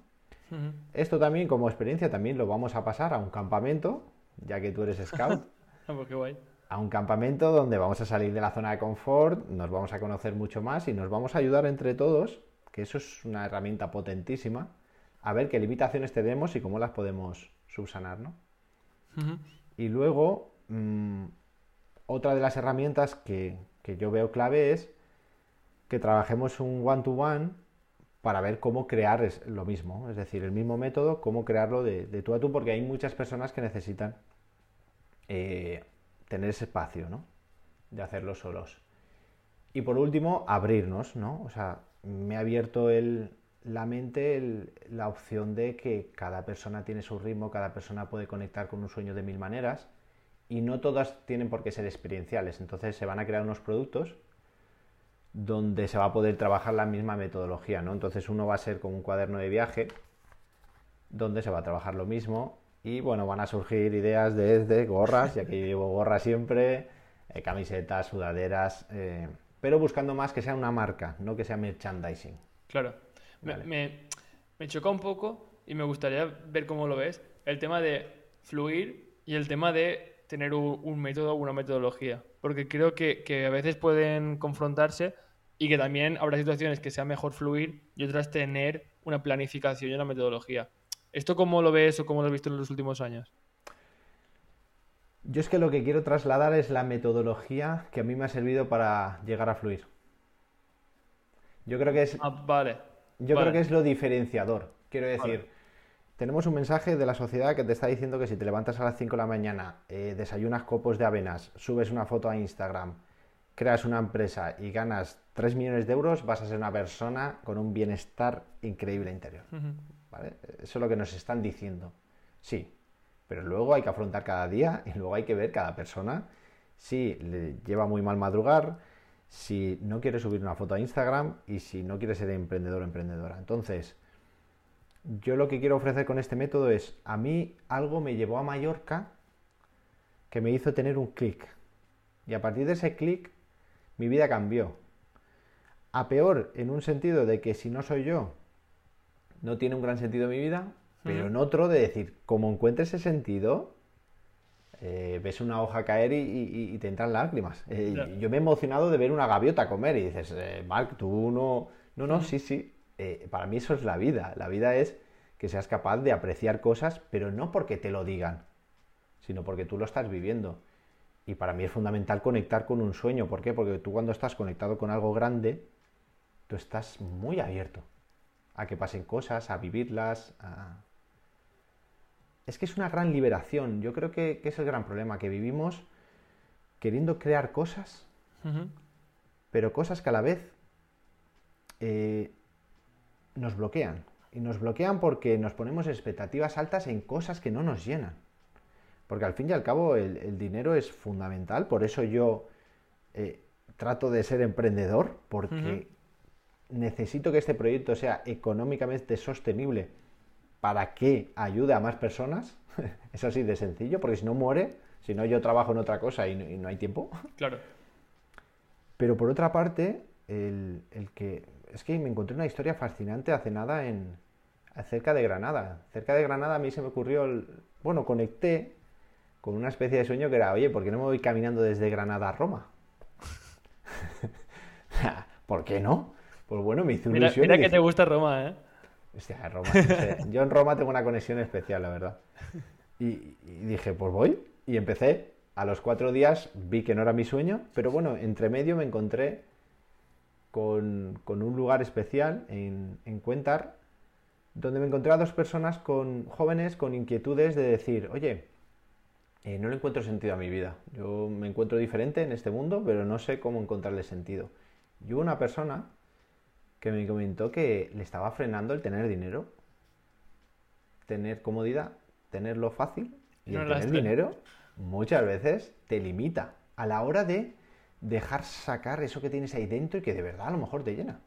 Esto también como experiencia también lo vamos a pasar a un campamento, ya que tú eres scout. Pues a un campamento donde vamos a salir de la zona de confort, nos vamos a conocer mucho más y nos vamos a ayudar entre todos, que eso es una herramienta potentísima, a ver qué limitaciones tenemos y cómo las podemos subsanar, ¿no? Y luego, mm, otra de las herramientas que, yo veo clave es que trabajemos un one-to-one para ver cómo crear lo mismo, es decir, el mismo método, cómo crearlo de, de tú a tú, porque hay muchas personas que necesitan eh, tener ese espacio, ¿no? De hacerlo solos. Y por último, abrirnos, ¿no? O sea, me ha abierto la mente la opción de que cada persona tiene su ritmo, cada persona puede conectar con un sueño de mil maneras y no todas tienen por qué ser experienciales. Entonces se van a crear unos productos donde se va a poder trabajar la misma metodología, ¿no? Entonces uno va a ser como un cuaderno de viaje donde se va a trabajar lo mismo y bueno, van a surgir ideas desde gorras, ya que yo llevo gorras siempre, eh, camisetas, sudaderas, eh, pero buscando más que sea una marca, no que sea merchandising. Claro. Me, me, choca un poco y me gustaría ver cómo lo ves el tema de fluir y el tema de tener un, método o una metodología. Porque creo que, que, a veces pueden confrontarse y que también habrá situaciones que sea mejor fluir y otras tener una planificación y una metodología. ¿Esto cómo lo ves o cómo lo has visto en los últimos años? Yo es que lo que quiero trasladar es la metodología que a mí me ha servido para llegar a fluir. Yo creo que es. Ah, vale. Yo creo que es lo diferenciador. Quiero decir, tenemos un mensaje de la sociedad que te está diciendo que si te levantas a las 5 de la mañana, eh, desayunas copos de avenas, subes una foto a Instagram, creas una empresa y ganas 3 millones de euros, vas a ser una persona con un bienestar increíble interior. Eso es lo que nos están diciendo. Sí, pero luego hay que afrontar cada día y luego hay que ver cada persona si le lleva muy mal madrugar, si no quiere subir una foto a Instagram y si no quiere ser emprendedor o emprendedora. Entonces, yo lo que quiero ofrecer con este método es, a mí algo me llevó a Mallorca que me hizo tener un clic. Y a partir de ese clic, mi vida cambió. A peor, en un sentido de que si no soy yo, no tiene un gran sentido mi vida, pero en otro de decir, como encuentre ese sentido, eh, ves una hoja caer y, te entran lágrimas. Eh, yo me he emocionado de ver una gaviota comer y dices, eh, Mark, tú no... No, no, sí, sí. Para mí eso es la vida. La vida es que seas capaz de apreciar cosas, pero no porque te lo digan, sino porque tú lo estás viviendo. Y para mí es fundamental conectar con un sueño. ¿Por qué? Porque tú cuando estás conectado con algo grande, tú estás muy abierto a que pasen cosas, a vivirlas, Es que es una gran liberación. Yo creo que, es el gran problema, que vivimos queriendo crear cosas, pero cosas que a la vez eh, nos bloquean. Y nos bloquean porque nos ponemos expectativas altas en cosas que no nos llenan. Porque al fin y al cabo el, dinero es fundamental, por eso yo eh, trato de ser emprendedor, porque necesito que este proyecto sea económicamente sostenible para que ayude a más personas. es así de sencillo, porque si no muere, si no yo trabajo en otra cosa y no, hay tiempo. Claro. Pero por otra parte, el, que es que me encontré una historia fascinante hace nada en cerca de Granada. Cerca de Granada a mí se me ocurrió, el, bueno, conecté con una especie de sueño que era, oye, ¿por qué no me voy caminando desde Granada a Roma? ¿Por qué no? Pues bueno, me hizo mira, ilusión. Mira que te gusta Roma, ¿eh? Hostia, Roma. Yo en Roma tengo una conexión especial, la verdad. Y, dije, pues voy. Y empecé. A los cuatro días vi que no era mi sueño, pero bueno, entre medio me encontré con, un lugar especial en, en Cuentar, donde me encontré a dos personas con jóvenes con inquietudes de decir, oye, eh, no le encuentro sentido a mi vida. Yo me encuentro diferente en este mundo, pero no sé cómo encontrarle sentido. Y hubo una persona que me comentó que le estaba frenando el tener dinero, tener comodidad, tenerlo fácil. Y el tener dinero muchas veces te limita a la hora de dejar sacar eso que tienes ahí dentro y que de verdad a lo mejor te llena.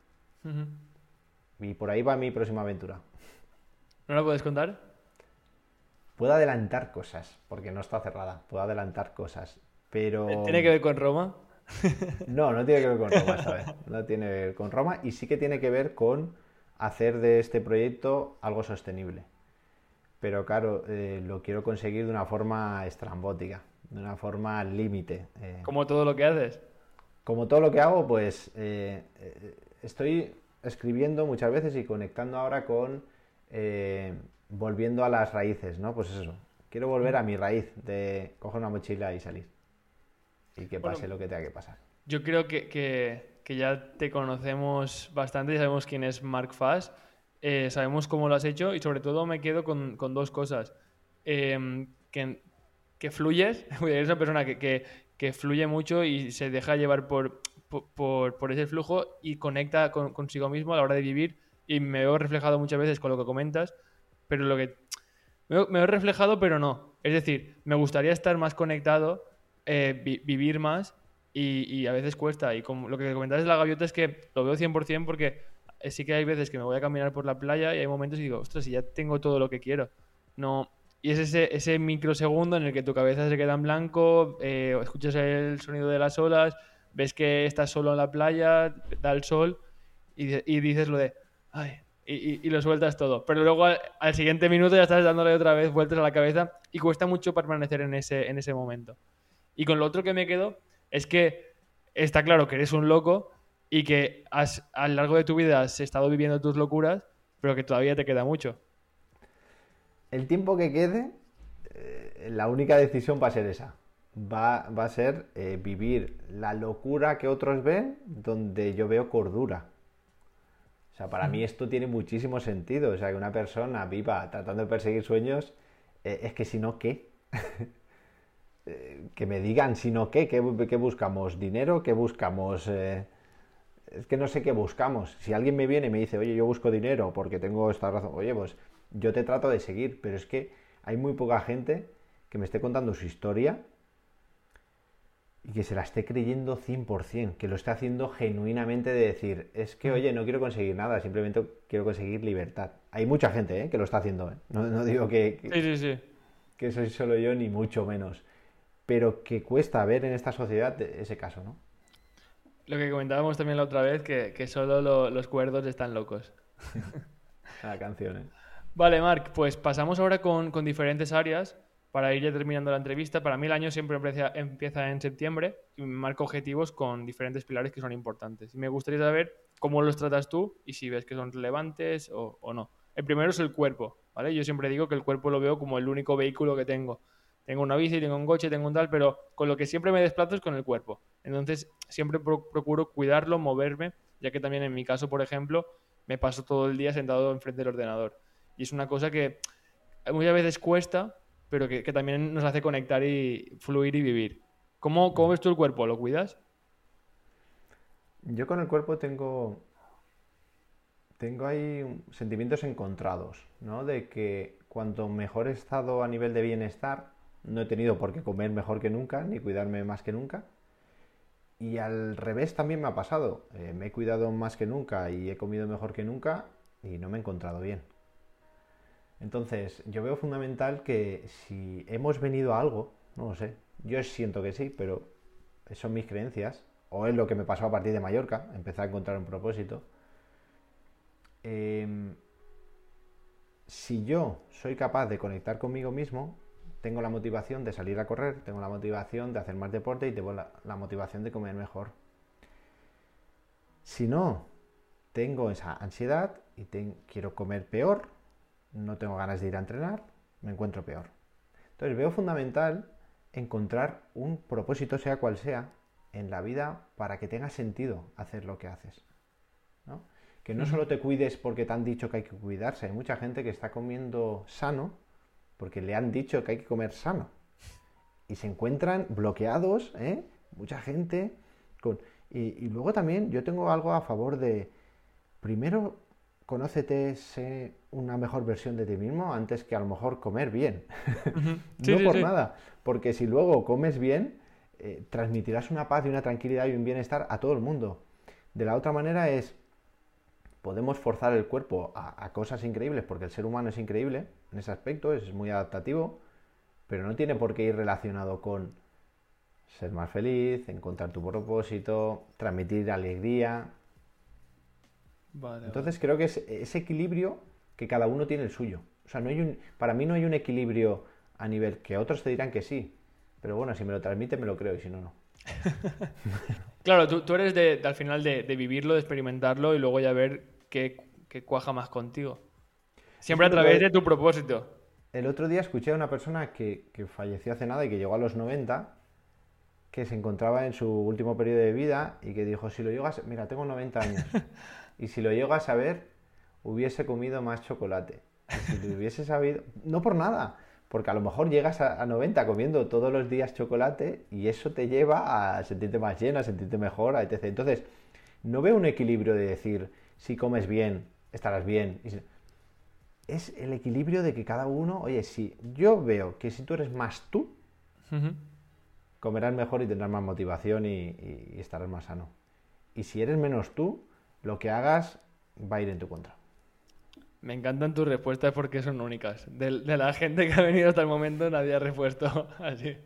Y por ahí va mi próxima aventura. ¿No la puedes contar? Puedo adelantar cosas, porque no está cerrada. Puedo adelantar cosas, pero... ¿Tiene que ver con Roma? No, no tiene que ver con Roma. No tiene que ver con Roma y sí que tiene que ver con hacer de este proyecto algo sostenible. Pero claro, eh, lo quiero conseguir de una forma estrambótica, de una forma límite. Eh. como todo lo que haces. Como todo lo que hago, pues eh, estoy escribiendo muchas veces y conectando ahora con volviendo a las raíces, ¿no? Pues eso. Quiero volver a mi raíz de coger una mochila y salir y que pase lo que tenga que pasar. Yo creo que, ya te conocemos bastante y sabemos quién es Mark Fass, eh, sabemos cómo lo has hecho y sobre todo me quedo con, dos cosas. Em, que, que, fluyes, eres una persona que, fluye mucho y se deja llevar por, por, ese flujo y conecta consigo mismo a la hora de vivir y me veo reflejado muchas veces con lo que comentas, pero lo que... Me, reflejado pero no. Es decir, me gustaría estar más conectado eh, vivir más y, a veces cuesta. Y como lo que comentabas de la gaviota es que lo veo 100% porque eh, sí que hay veces que me voy a caminar por la playa y hay momentos y digo, ostras, si ya tengo todo lo que quiero. No, y es ese, ese microsegundo en el que tu cabeza se queda en blanco, eh, escuchas el sonido de las olas, ves que estás solo en la playa, da el sol y, y dices lo de, ay, y, lo sueltas todo. Pero luego al, al, siguiente minuto ya estás dándole otra vez vueltas a la cabeza y cuesta mucho permanecer en ese, en ese momento. Y con lo otro que me quedo es que está claro que eres un loco y que has, a lo largo de tu vida has estado viviendo tus locuras, pero que todavía te queda mucho. El tiempo que quede, eh, la única decisión va a ser esa. Va, a ser eh, vivir la locura que otros ven donde yo veo cordura. O sea, para mí esto tiene muchísimo sentido. O sea, que una persona viva tratando de perseguir sueños, eh, es que si no, ¿qué? que me digan, sino qué, qué, buscamos, dinero, qué buscamos... Es que no sé qué buscamos. Si alguien me viene y me dice, oye, yo busco dinero porque tengo esta razón, oye, pues yo te trato de seguir, pero es que hay muy poca gente que me esté contando su historia y que se la esté creyendo 100%, que lo esté haciendo genuinamente de decir, es que, oye, no quiero conseguir nada, simplemente quiero conseguir libertad. Hay mucha gente ¿eh? que lo está haciendo, ¿eh? no, digo que, sí, sí, sí. que soy solo yo, ni mucho menos, pero que cuesta ver en esta sociedad ese caso, ¿no? Lo que comentábamos también la otra vez, que, solo los cuerdos están locos. la canción, ¿eh? Vale, Marc, pues pasamos ahora con, con diferentes áreas para ir ya terminando la entrevista, para mí el año siempre empieza, en septiembre y me marco objetivos con diferentes pilares que son importantes. Y me gustaría saber cómo los tratas tú y si ves que son relevantes o, no. El primero es el cuerpo, ¿vale? Yo siempre digo que el cuerpo lo veo como el único vehículo que tengo. Tengo una bici, tengo un coche, tengo un tal, pero con lo que siempre me desplazo es con el cuerpo. Entonces, siempre procuro cuidarlo, moverme, ya que también en mi caso, por ejemplo, me paso todo el día sentado enfrente del ordenador. Y es una cosa que muchas veces cuesta, pero que, también nos hace conectar y fluir y vivir. ¿Cómo, ¿Cómo ves tú el cuerpo? ¿Lo cuidas? Yo con el cuerpo tengo, tengo ahí sentimientos encontrados, ¿no? De que cuanto mejor he estado a nivel de bienestar, no he tenido por qué comer mejor que nunca, ni cuidarme más que nunca. Y al revés también me ha pasado. Eh, me he cuidado más que nunca y he comido mejor que nunca y no me he encontrado bien. Entonces, yo veo fundamental que si hemos venido a algo, no lo sé, yo siento que sí, pero son mis creencias, o es lo que me pasó a partir de Mallorca, empecé a encontrar un propósito. Em, si yo soy capaz de conectar conmigo mismo, tengo la motivación de salir a correr, tengo la motivación de hacer más deporte y tengo la, motivación de comer mejor. Si no, tengo esa ansiedad y quiero comer peor, no tengo ganas de ir a entrenar, me encuentro peor. Entonces veo fundamental encontrar un propósito, sea cual sea, en la vida para que tenga sentido hacer lo que haces. Que no solo te cuides porque te han dicho que hay que cuidarse, hay mucha gente que está comiendo sano porque le han dicho que hay que comer sano. Y se encuentran bloqueados, ¿eh? mucha gente. Con... y luego también yo tengo algo a favor de, primero, conócete, sé una mejor versión de ti mismo antes que a lo mejor comer bien. no por nada, porque si luego comes bien, eh, transmitirás una paz y una tranquilidad y un bienestar a todo el mundo. De la otra manera es, podemos forzar el cuerpo a, cosas increíbles, porque el ser humano es increíble en ese aspecto, es muy adaptativo, pero no tiene por qué ir relacionado con ser más feliz, encontrar tu propósito, transmitir alegría, entonces creo que es ese equilibrio que cada uno tiene el suyo. O sea, no hay un, para mí no hay un equilibrio a nivel que otros te dirán que sí. Pero bueno, si me lo transmite me lo creo y si no, no. claro, tú, eres de, al final de, vivirlo, de experimentarlo y luego ya ver qué, cuaja más contigo. Siempre a través de tu propósito. El otro día escuché a una persona que, falleció hace nada y que llegó a los 90, que se encontraba en su último periodo de vida y que dijo, si lo llegas, mira, tengo 90 años. Y si lo llego a saber, hubiese comido más chocolate. Y si lo hubiese sabido, no por nada, porque a lo mejor llegas a, 90 comiendo todos los días chocolate y eso te lleva a sentirte más lleno, a sentirte mejor, etc. Entonces, no veo un equilibrio de decir, si comes bien, estarás bien. Es el equilibrio de que cada uno, oye, si yo veo que si tú eres más tú, comerás mejor y tendrás más motivación y estarás más sano. Y si eres menos tú, lo que hagas va a ir en tu contra. Me encantan tus respuestas porque son únicas. De, la gente que ha venido hasta el momento nadie ha respuesto así.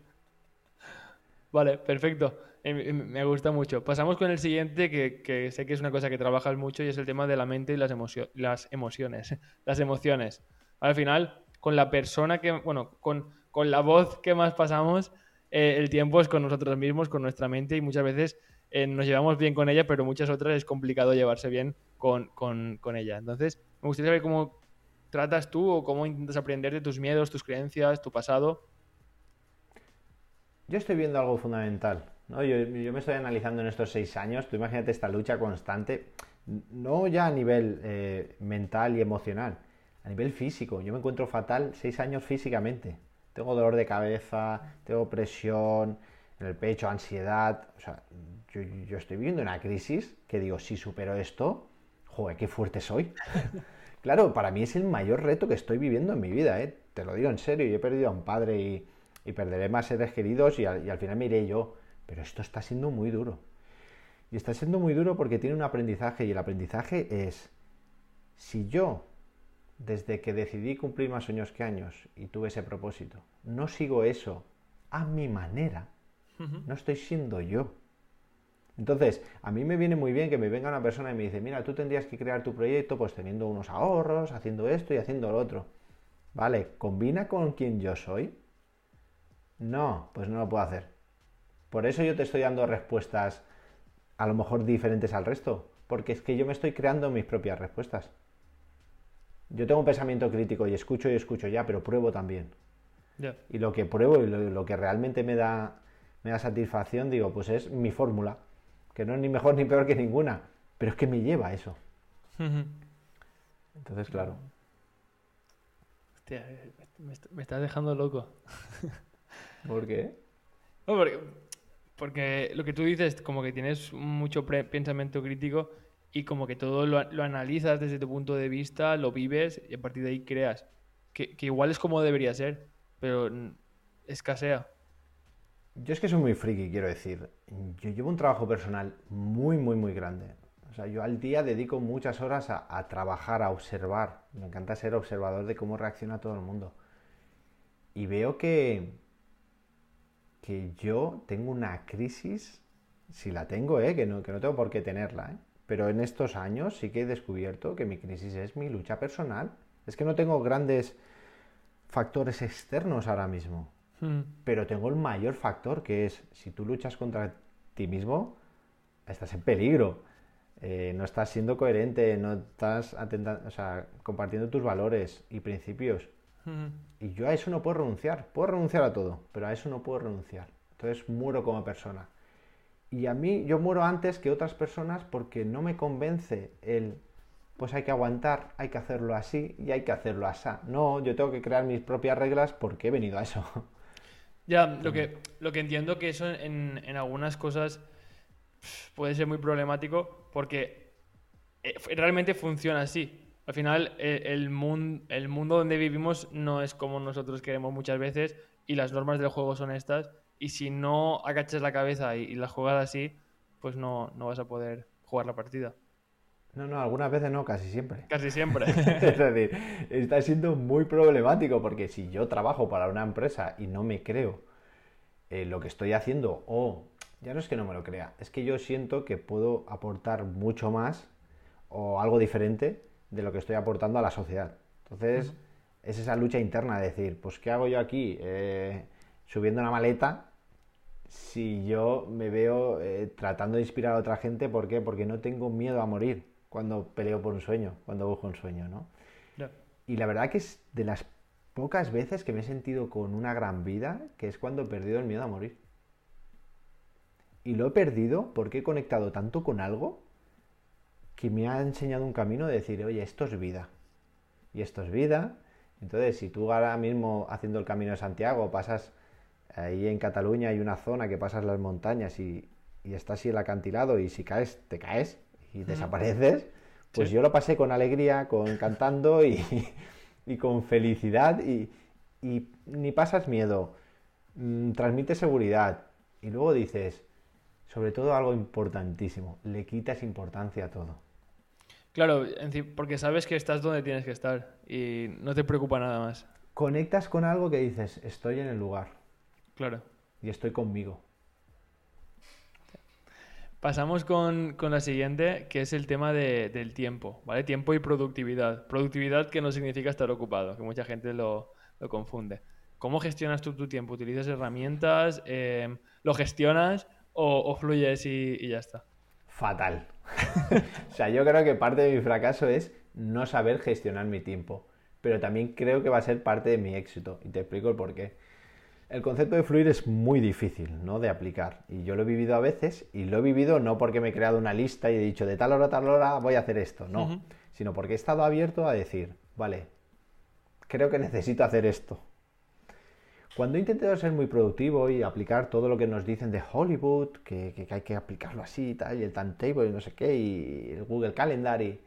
Vale, perfecto. Me gusta mucho. Pasamos con el siguiente, que, sé que es una cosa que trabajas mucho y es el tema de la mente y las, las emociones. Las emociones. Al final, con la persona que, bueno, con, la voz que más pasamos, eh, el tiempo es con nosotros mismos, con nuestra mente y muchas veces eh, nos llevamos bien con ella, pero muchas otras es complicado llevarse bien con, ella. Entonces, me gustaría saber cómo tratas tú o cómo intentas aprender de tus miedos, tus creencias, tu pasado. Yo estoy viendo algo fundamental. ¿no? Yo, me estoy analizando en estos seis años. Tú imagínate esta lucha constante, no ya a nivel eh, mental y emocional, a nivel físico. Yo me encuentro fatal seis años físicamente. Tengo dolor de cabeza, tengo presión en el pecho, ansiedad. Yo, estoy viviendo una crisis que digo, si supero esto, joder, qué fuerte soy. claro, para mí es el mayor reto que estoy viviendo en mi vida, ¿eh? te lo digo en serio, yo he perdido a un padre y, perderé más seres queridos y al, final me iré yo. pero esto está siendo muy duro. Y está siendo muy duro porque tiene un aprendizaje y el aprendizaje es, si yo, desde que decidí cumplir más sueños que años y tuve ese propósito, no sigo eso a mi manera, no estoy siendo yo. Entonces, a mí me viene muy bien que me venga una persona y me dice, mira, tú tendrías que crear tu proyecto pues teniendo unos ahorros, haciendo esto y haciendo lo otro. Vale, ¿combina con quien yo soy? No, pues no lo puedo hacer. Por eso yo te estoy dando respuestas a lo mejor diferentes al resto, porque es que yo me estoy creando mis propias respuestas. Yo tengo un pensamiento crítico y escucho y escucho ya, pero pruebo también. Y lo que pruebo y lo, que realmente me da, me da satisfacción, digo, pues es mi fórmula, que no es ni mejor ni peor que ninguna, pero es que me lleva a eso. Entonces, claro. Hostia, me, estás dejando loco. ¿Por qué? porque porque lo que tú dices, como que tienes mucho pensamiento crítico y como que todo lo, analizas desde tu punto de vista, lo vives y a partir de ahí creas. Que, igual es como debería ser, pero escasea. Yo es que soy muy friki, quiero decir. Yo llevo un trabajo personal muy, muy, muy grande. O sea, yo al día dedico muchas horas a, trabajar, a observar. Me encanta ser observador de cómo reacciona todo el mundo. Y veo que, que yo tengo una crisis, si la tengo, ¿eh? que, no, que no tengo por qué tenerla, ¿eh? pero en estos años sí que he descubierto que mi crisis es mi lucha personal. Es que no tengo grandes factores externos ahora mismo, hmm. pero tengo el mayor factor que es si tú luchas contra ti mismo, estás en peligro. Eh, no estás siendo coherente, no estás o sea, compartiendo tus valores y principios. Y yo a eso no puedo renunciar. Puedo renunciar a todo, pero a eso no puedo renunciar. Entonces muero como persona. Y a mí yo muero antes que otras personas porque no me convence el, pues hay que aguantar, hay que hacerlo así y hay que hacerlo así. No, yo tengo que crear mis propias reglas porque he venido a eso. Ya, lo que, lo que entiendo que eso en, en algunas cosas puede ser muy problemático porque eh, realmente funciona así. Al final, eh, el, mundo, el mundo donde vivimos no es como nosotros queremos muchas veces y las normas del juego son estas. Y si no agachas la cabeza y, la juegas así, pues no, no vas a poder jugar la partida. No, no, algunas veces no, casi siempre. Casi siempre. es decir, está siendo muy problemático porque si yo trabajo para una empresa y no me creo eh, lo que estoy haciendo, o ya no es que no me lo crea, es que yo siento que puedo aportar mucho más o algo diferente de lo que estoy aportando a la sociedad. Entonces, es esa lucha interna de decir, pues, ¿qué hago yo aquí eh, subiendo una maleta si yo me veo eh, tratando de inspirar a otra gente? ¿Por qué? Porque no tengo miedo a morir cuando peleo por un sueño, cuando busco un sueño, ¿no? Y la verdad que es de las pocas veces que me he sentido con una gran vida, que es cuando he perdido el miedo a morir. Y lo he perdido porque he conectado tanto con algo que me ha enseñado un camino de decir, oye, esto es vida. Y esto es vida. Entonces, si tú ahora mismo haciendo el camino de Santiago pasas ahí en Cataluña hay una zona que pasas las montañas y, y está así el acantilado y si caes, te caes y desapareces, pues yo lo pasé con alegría, con cantando y, y con felicidad y, y, ni pasas miedo, mm, transmite seguridad y luego dices, sobre todo algo importantísimo, le quitas importancia a todo. Claro, porque sabes que estás donde tienes que estar y no te preocupa nada más. Conectas con algo que dices, estoy en el lugar. Claro. Y estoy conmigo. Pasamos con, la siguiente, que es el tema del tiempo, ¿vale? Tiempo y productividad. Productividad que no significa estar ocupado, que mucha gente lo, confunde. ¿Cómo gestionas tú tu tiempo? ¿Utilizas herramientas? Eh, ¿Lo gestionas o, fluyes y ya está? Fatal. o sea, yo creo que parte de mi fracaso es no saber gestionar mi tiempo, pero también creo que va a ser parte de mi éxito y te explico el por qué. El concepto de fluir es muy difícil ¿no? de aplicar y yo lo he vivido a veces y lo he vivido no porque me he creado una lista y he dicho de tal hora a tal hora voy a hacer esto, no, sino porque he estado abierto a decir, vale, creo que necesito hacer esto, cuando he intentado ser muy productivo y aplicar todo lo que nos dicen de Hollywood, que, hay que aplicarlo así y tal, y el timetable y no sé qué, y el Google Calendar, y...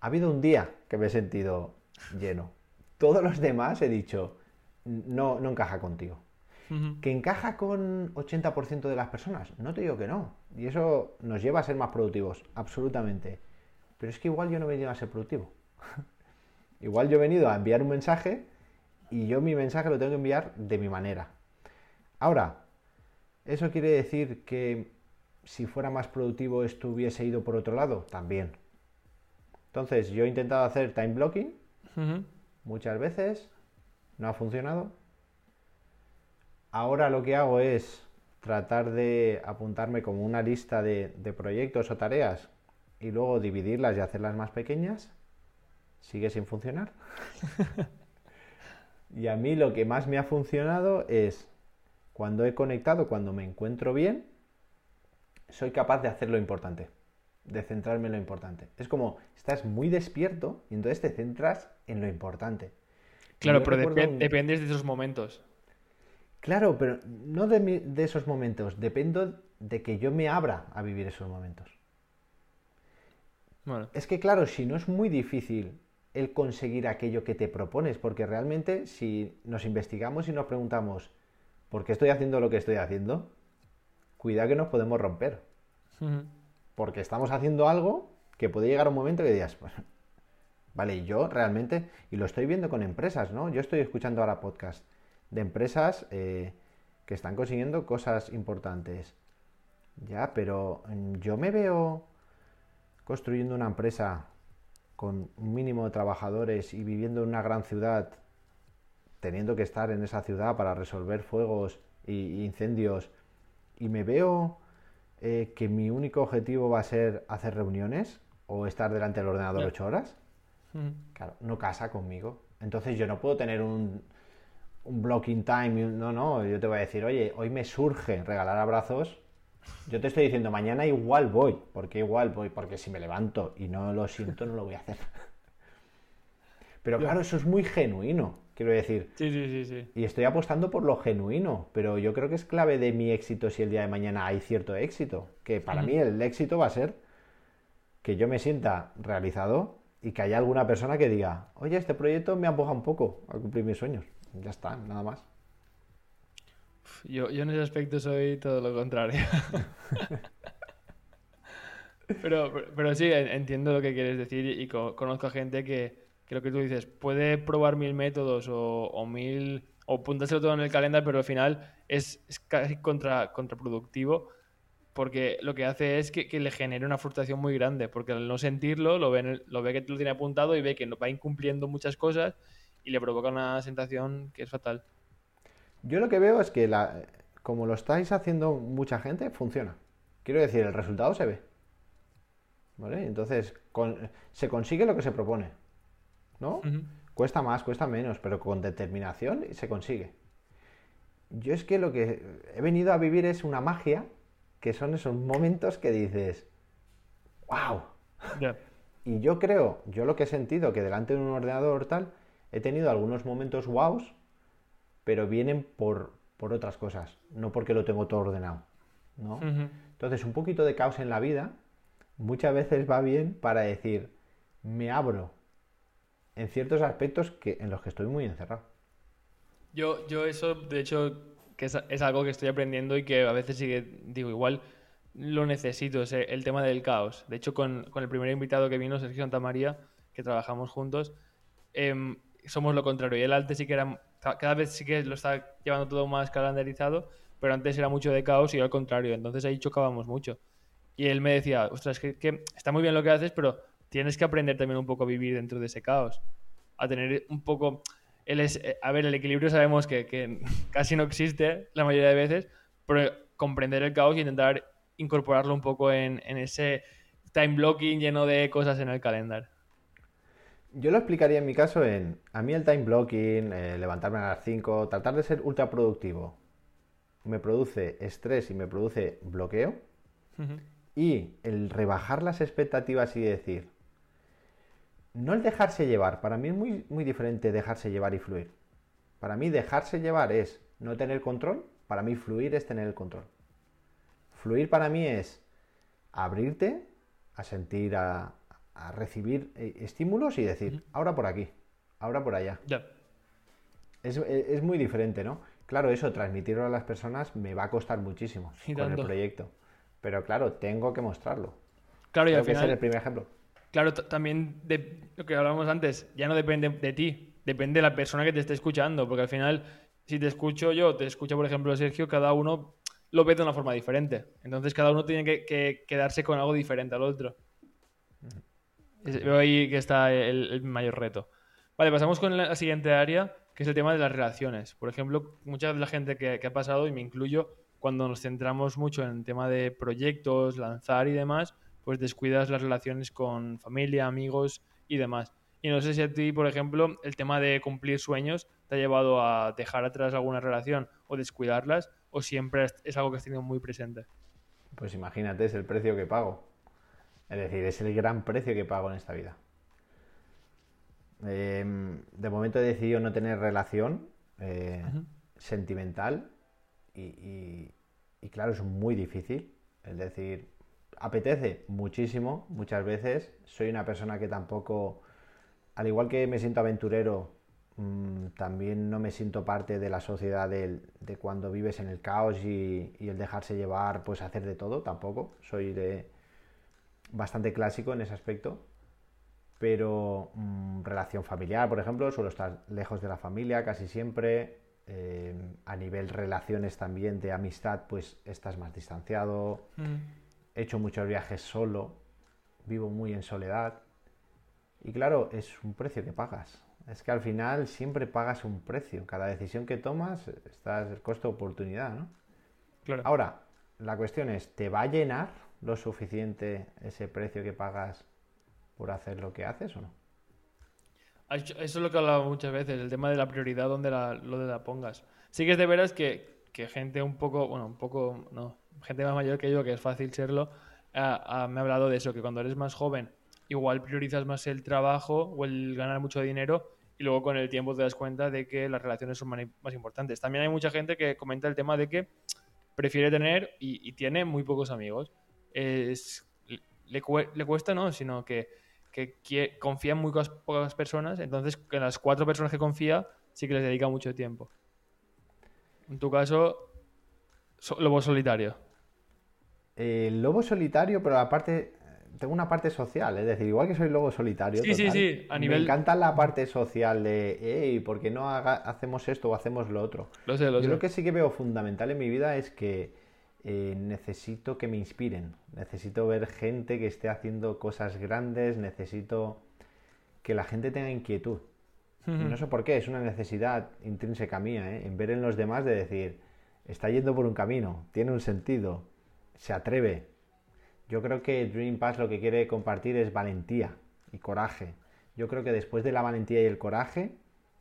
ha habido un día que me he sentido lleno. Todos los demás he dicho, no, no encaja contigo. ¿Que encaja con 80% de las personas? No te digo que no. Y eso nos lleva a ser más productivos, absolutamente. Pero es que igual yo no he venido a ser productivo. igual yo he venido a enviar un mensaje y yo mi mensaje lo tengo que enviar de mi manera. Ahora, ¿eso quiere decir que si fuera más productivo esto hubiese ido por otro lado? También. Entonces, yo he intentado hacer time blocking muchas veces, no ha funcionado. Ahora lo que hago es tratar de apuntarme como una lista de, proyectos o tareas y luego dividirlas y hacerlas más pequeñas. Sigue sin funcionar. y a mí lo que más me ha funcionado es cuando he conectado, cuando me encuentro bien, soy capaz de hacer lo importante, de centrarme en lo importante. Es como estás muy despierto y entonces te centras en lo importante. Claro, pero dependes de esos momentos. Claro, pero no de, esos momentos, dependo de que yo me abra a vivir esos momentos. Es que claro, si no es muy difícil el conseguir aquello que te propones, porque realmente si nos investigamos y nos preguntamos ¿por qué estoy haciendo lo que estoy haciendo? Cuidado que nos podemos romper. Porque estamos haciendo algo que puede llegar un momento que digas, vale, yo realmente, y lo estoy viendo con empresas, ¿no? Yo estoy escuchando ahora podcast de empresas eh, que están consiguiendo cosas importantes. Ya, pero mm, yo me veo construyendo una empresa con un mínimo de trabajadores y viviendo en una gran ciudad, teniendo que estar en esa ciudad para resolver fuegos e incendios, y me veo eh, que mi único objetivo va a ser hacer reuniones o estar delante del ordenador ocho horas, claro, no casa conmigo. Entonces yo no puedo tener un, un blocking time, no, no, yo te voy a decir, oye, hoy me surge regalar abrazos. Yo te estoy diciendo, mañana igual voy, porque igual voy, porque si me levanto y no lo siento, no lo voy a hacer. Pero claro, eso es muy genuino, quiero decir. Sí, sí, sí, sí. Y estoy apostando por lo genuino, pero yo creo que es clave de mi éxito si el día de mañana hay cierto éxito. Que para mí el éxito va a ser que yo me sienta realizado y que haya alguna persona que diga, oye, este proyecto me empuja un poco a cumplir mis sueños. Ya está, nada más. Yo, en ese aspecto soy todo lo contrario. pero, pero, sí, entiendo lo que quieres decir y conozco a gente que, que, lo que tú dices, puede probar mil métodos o, mil o apuntárselo todo en el calendario, pero al final es, casi contra, contraproductivo porque lo que hace es que, le genere una frustración muy grande, porque al no sentirlo, lo ve, lo ve que lo tiene apuntado y ve que va incumpliendo muchas cosas y le provoca una sensación que es fatal. Yo lo que veo es que la, como lo estáis haciendo mucha gente, funciona. Quiero decir, el resultado se ve. ¿Vale? Entonces, se consigue lo que se propone. ¿No? Cuesta más, cuesta menos, pero con determinación se consigue. Yo es que lo que he venido a vivir es una magia, que son esos momentos que dices, ¡wow! Y yo creo, yo lo que he sentido, que delante de un ordenador tal, he tenido algunos momentos wows, pero vienen por, por otras cosas, no porque lo tengo todo ordenado. ¿no? Entonces, un poquito de caos en la vida muchas veces va bien para decir, me abro en ciertos aspectos que, en los que estoy muy encerrado. Yo, yo eso, de hecho, que es, algo que estoy aprendiendo y que a veces digo, igual lo necesito, es el tema del caos. De hecho, con, con el primer invitado que vino, Sergio Santa María, que trabajamos juntos, eh, somos lo contrario. Y el antes sí que era, cada vez sí que lo está llevando todo más calendarizado, pero antes era mucho de caos y al contrario. Entonces ahí chocábamos mucho. Y él me decía, ostras, que, que está muy bien lo que haces, pero tienes que aprender también un poco a vivir dentro de ese caos. A tener un poco... Él es, eh, a ver, el equilibrio sabemos que, que casi no existe la mayoría de veces, pero comprender el caos y intentar incorporarlo un poco en, en ese time blocking lleno de cosas en el calendario. Yo lo explicaría en mi caso en, a mí el time blocking, eh, levantarme a las 5, tratar de ser ultra productivo, me produce estrés y me produce bloqueo. Y el rebajar las expectativas y decir, no el dejarse llevar, para mí es muy, muy diferente dejarse llevar y fluir. Para mí dejarse llevar es no tener control, para mí fluir es tener el control. Fluir para mí es abrirte a sentir, a, a recibir eh, estímulos y decir, ahora por aquí, ahora por allá. Es, muy diferente, ¿no? claro, eso, transmitirlo a las personas me va a costar muchísimo con el proyecto. Pero claro, tengo que mostrarlo. Claro, y Tengo al que ser final, el primer ejemplo. Claro, también de lo que hablábamos antes, ya no depende de ti, depende de la persona que te esté escuchando, porque al final, si te escucho yo, te escucha, por ejemplo, Sergio, cada uno lo ve de una forma diferente. Entonces, cada uno tiene que, que quedarse con algo diferente al otro. Veo ahí que está el, el mayor reto. Vale, pasamos con la, la siguiente área, que es el tema de las relaciones. Por ejemplo, mucha de la gente que, que ha pasado, y me incluyo, cuando nos centramos mucho en el tema de proyectos, lanzar y demás, pues descuidas las relaciones con familia, amigos y demás. Y no sé si a ti, por ejemplo, el tema de cumplir sueños te ha llevado a dejar atrás alguna relación o descuidarlas, o siempre es- algo que has tenido muy presente. Pues imagínate, es el precio que pago. Es decir, es el gran precio que pago en esta vida. Em, de momento he decidido no tener relación eh, sentimental y, y- y claro, es muy difícil. Es decir, apetece muchísimo muchas veces. Soy una persona que tampoco, al igual que me siento aventurero, mm, también no me siento parte de la sociedad del- de cuando vives en el caos y, el dejarse llevar, pues hacer de todo, tampoco. Soy de bastante clásico en ese aspecto. Pero mm, relación familiar, por ejemplo, suelo estar lejos de la familia casi siempre. Eh, a nivel relaciones también de amistad, pues estás más distanciado. He hecho muchos viajes solo, vivo muy en soledad. Y claro, es un precio que pagas. Es que al final siempre pagas un precio. Cada decisión que tomas, estás el costo-oportunidad, ¿no? Claro. Ahora, la cuestión es, ¿te va a llenar lo suficiente ese precio que pagas por hacer lo que haces o no? Eso es lo que he hablado muchas veces, el tema de la prioridad, donde la, lo de la pongas. Sí que es de veras que, que gente un poco, bueno, un poco, no, gente más mayor que yo, que es fácil serlo, ah, ah, me ha hablado de eso, que cuando eres más joven, igual priorizas más el trabajo o el ganar mucho dinero y luego con el tiempo te das cuenta de que las relaciones son más importantes. También hay mucha gente que comenta el tema de que prefiere tener y, y tiene muy pocos amigos. Es, le, le cuesta, no, sino que que confía en muy pocas, pocas personas, entonces que las cuatro personas que confía sí que les dedica mucho tiempo. En tu caso, so- lobo solitario. Eh, lobo solitario, pero aparte, tengo una parte social, es decir, igual que soy lobo solitario, Sí, sí, total, sí, a me nivel- encanta la parte social de, hey, ¿por qué no haga- hacemos esto o hacemos lo otro? Lo sé, lo Yo sé. lo que sí que veo fundamental en mi vida es que eh, necesito que me inspiren, necesito ver gente que esté haciendo cosas grandes, necesito que la gente tenga inquietud. Y no sé por qué, es una necesidad intrínseca mía, ¿eh? en ver en los demás de decir, está yendo por un camino, tiene un sentido, se atreve. Yo creo que Dream Pass lo que quiere compartir es valentía y coraje. Yo creo que después de la valentía y el coraje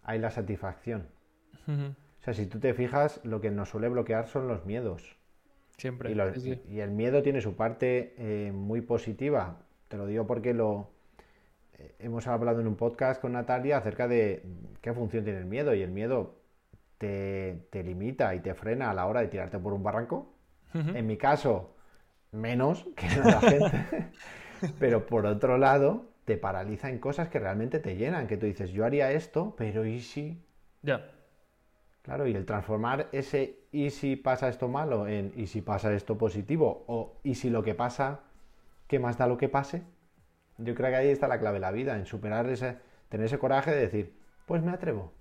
hay la satisfacción. O sea, si tú te fijas, lo que nos suele bloquear son los miedos. Siempre. Y, los- sí, sí. y el miedo tiene su parte eh, muy positiva. Te lo digo porque lo eh, hemos hablado en un podcast con Natalia acerca de qué función tiene el miedo. Y el miedo te, te limita y te frena a la hora de tirarte por un barranco. En mi caso, menos que en la gente. Pero por otro lado, te paraliza en cosas que realmente te llenan. Que tú dices, yo haría esto, pero ¿y si? Ya. Claro, y el transformar ese y si pasa esto malo en y si pasa esto positivo o y si lo que pasa, ¿qué más da lo que pase? Yo creo que ahí está la clave de la vida, en superar ese, tener ese coraje de decir, pues me atrevo.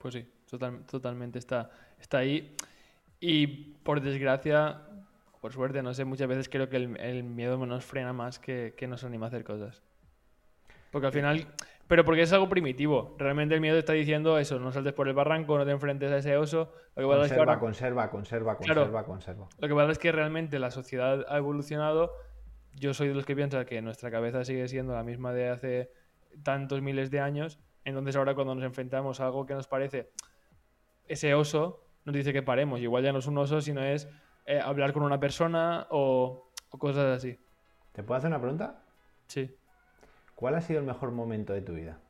Pues sí, total- totalmente está, está ahí. Y por desgracia, por suerte, no sé, muchas veces creo que el, el miedo nos frena más que, que nos anima a hacer cosas. Porque al final, pero porque es algo primitivo. Realmente el miedo está diciendo eso, no saltes por el barranco, no te enfrentes a ese oso. Lo que pasa es que Conserva, ahora- conserva, conserva, Claro. conserva, conserva. lo que pasa es que realmente la sociedad ha evolucionado. Yo soy de los que piensa que nuestra cabeza sigue siendo la misma de hace tantos miles de años. Entonces ahora cuando nos enfrentamos a algo que nos parece ese oso, nos dice que paremos. Igual ya no es un oso, sino es eh, hablar con una persona o, o cosas así. ¿Te puedo hacer una pregunta? Sí. ¿Cuál ha sido el mejor momento de tu vida?